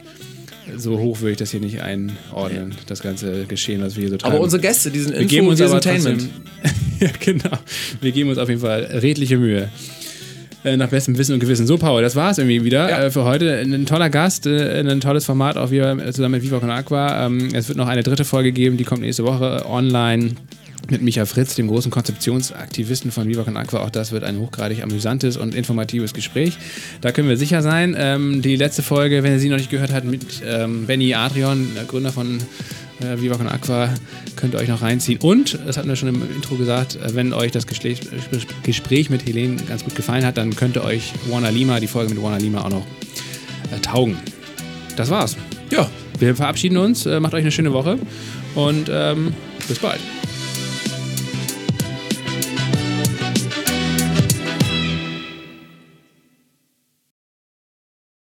so hoch würde ich das hier nicht einordnen, das ganze Geschehen, was wir hier so treiben. Aber unsere Gäste, die sind Info, wir geben uns Infotainment. ja, genau. Wir geben uns auf jeden Fall redliche Mühe. Äh, nach bestem Wissen und Gewissen. So, Paul, das war es irgendwie wieder ja. äh, für heute. Ein toller Gast, äh, ein tolles Format auch wieder zusammen mit Viva Con Aqua. Ähm, es wird noch eine dritte Folge geben, die kommt nächste Woche online mit Micha Fritz, dem großen Konzeptionsaktivisten von Viva Con Aqua. Auch das wird ein hochgradig amüsantes und informatives Gespräch. Da können wir sicher sein. Ähm, die letzte Folge, wenn ihr sie noch nicht gehört habt, mit ähm, Benny Adrian, der Gründer von äh, Viva Con Aqua, könnt ihr euch noch reinziehen. Und, das hatten wir schon im Intro gesagt, äh, wenn euch das Gespräch, Gespräch mit Helene ganz gut gefallen hat, dann könnte euch Warner Lima, die Folge mit Warner Lima auch noch äh, taugen. Das war's. Ja, wir verabschieden uns. Äh, macht euch eine schöne Woche und ähm, bis bald.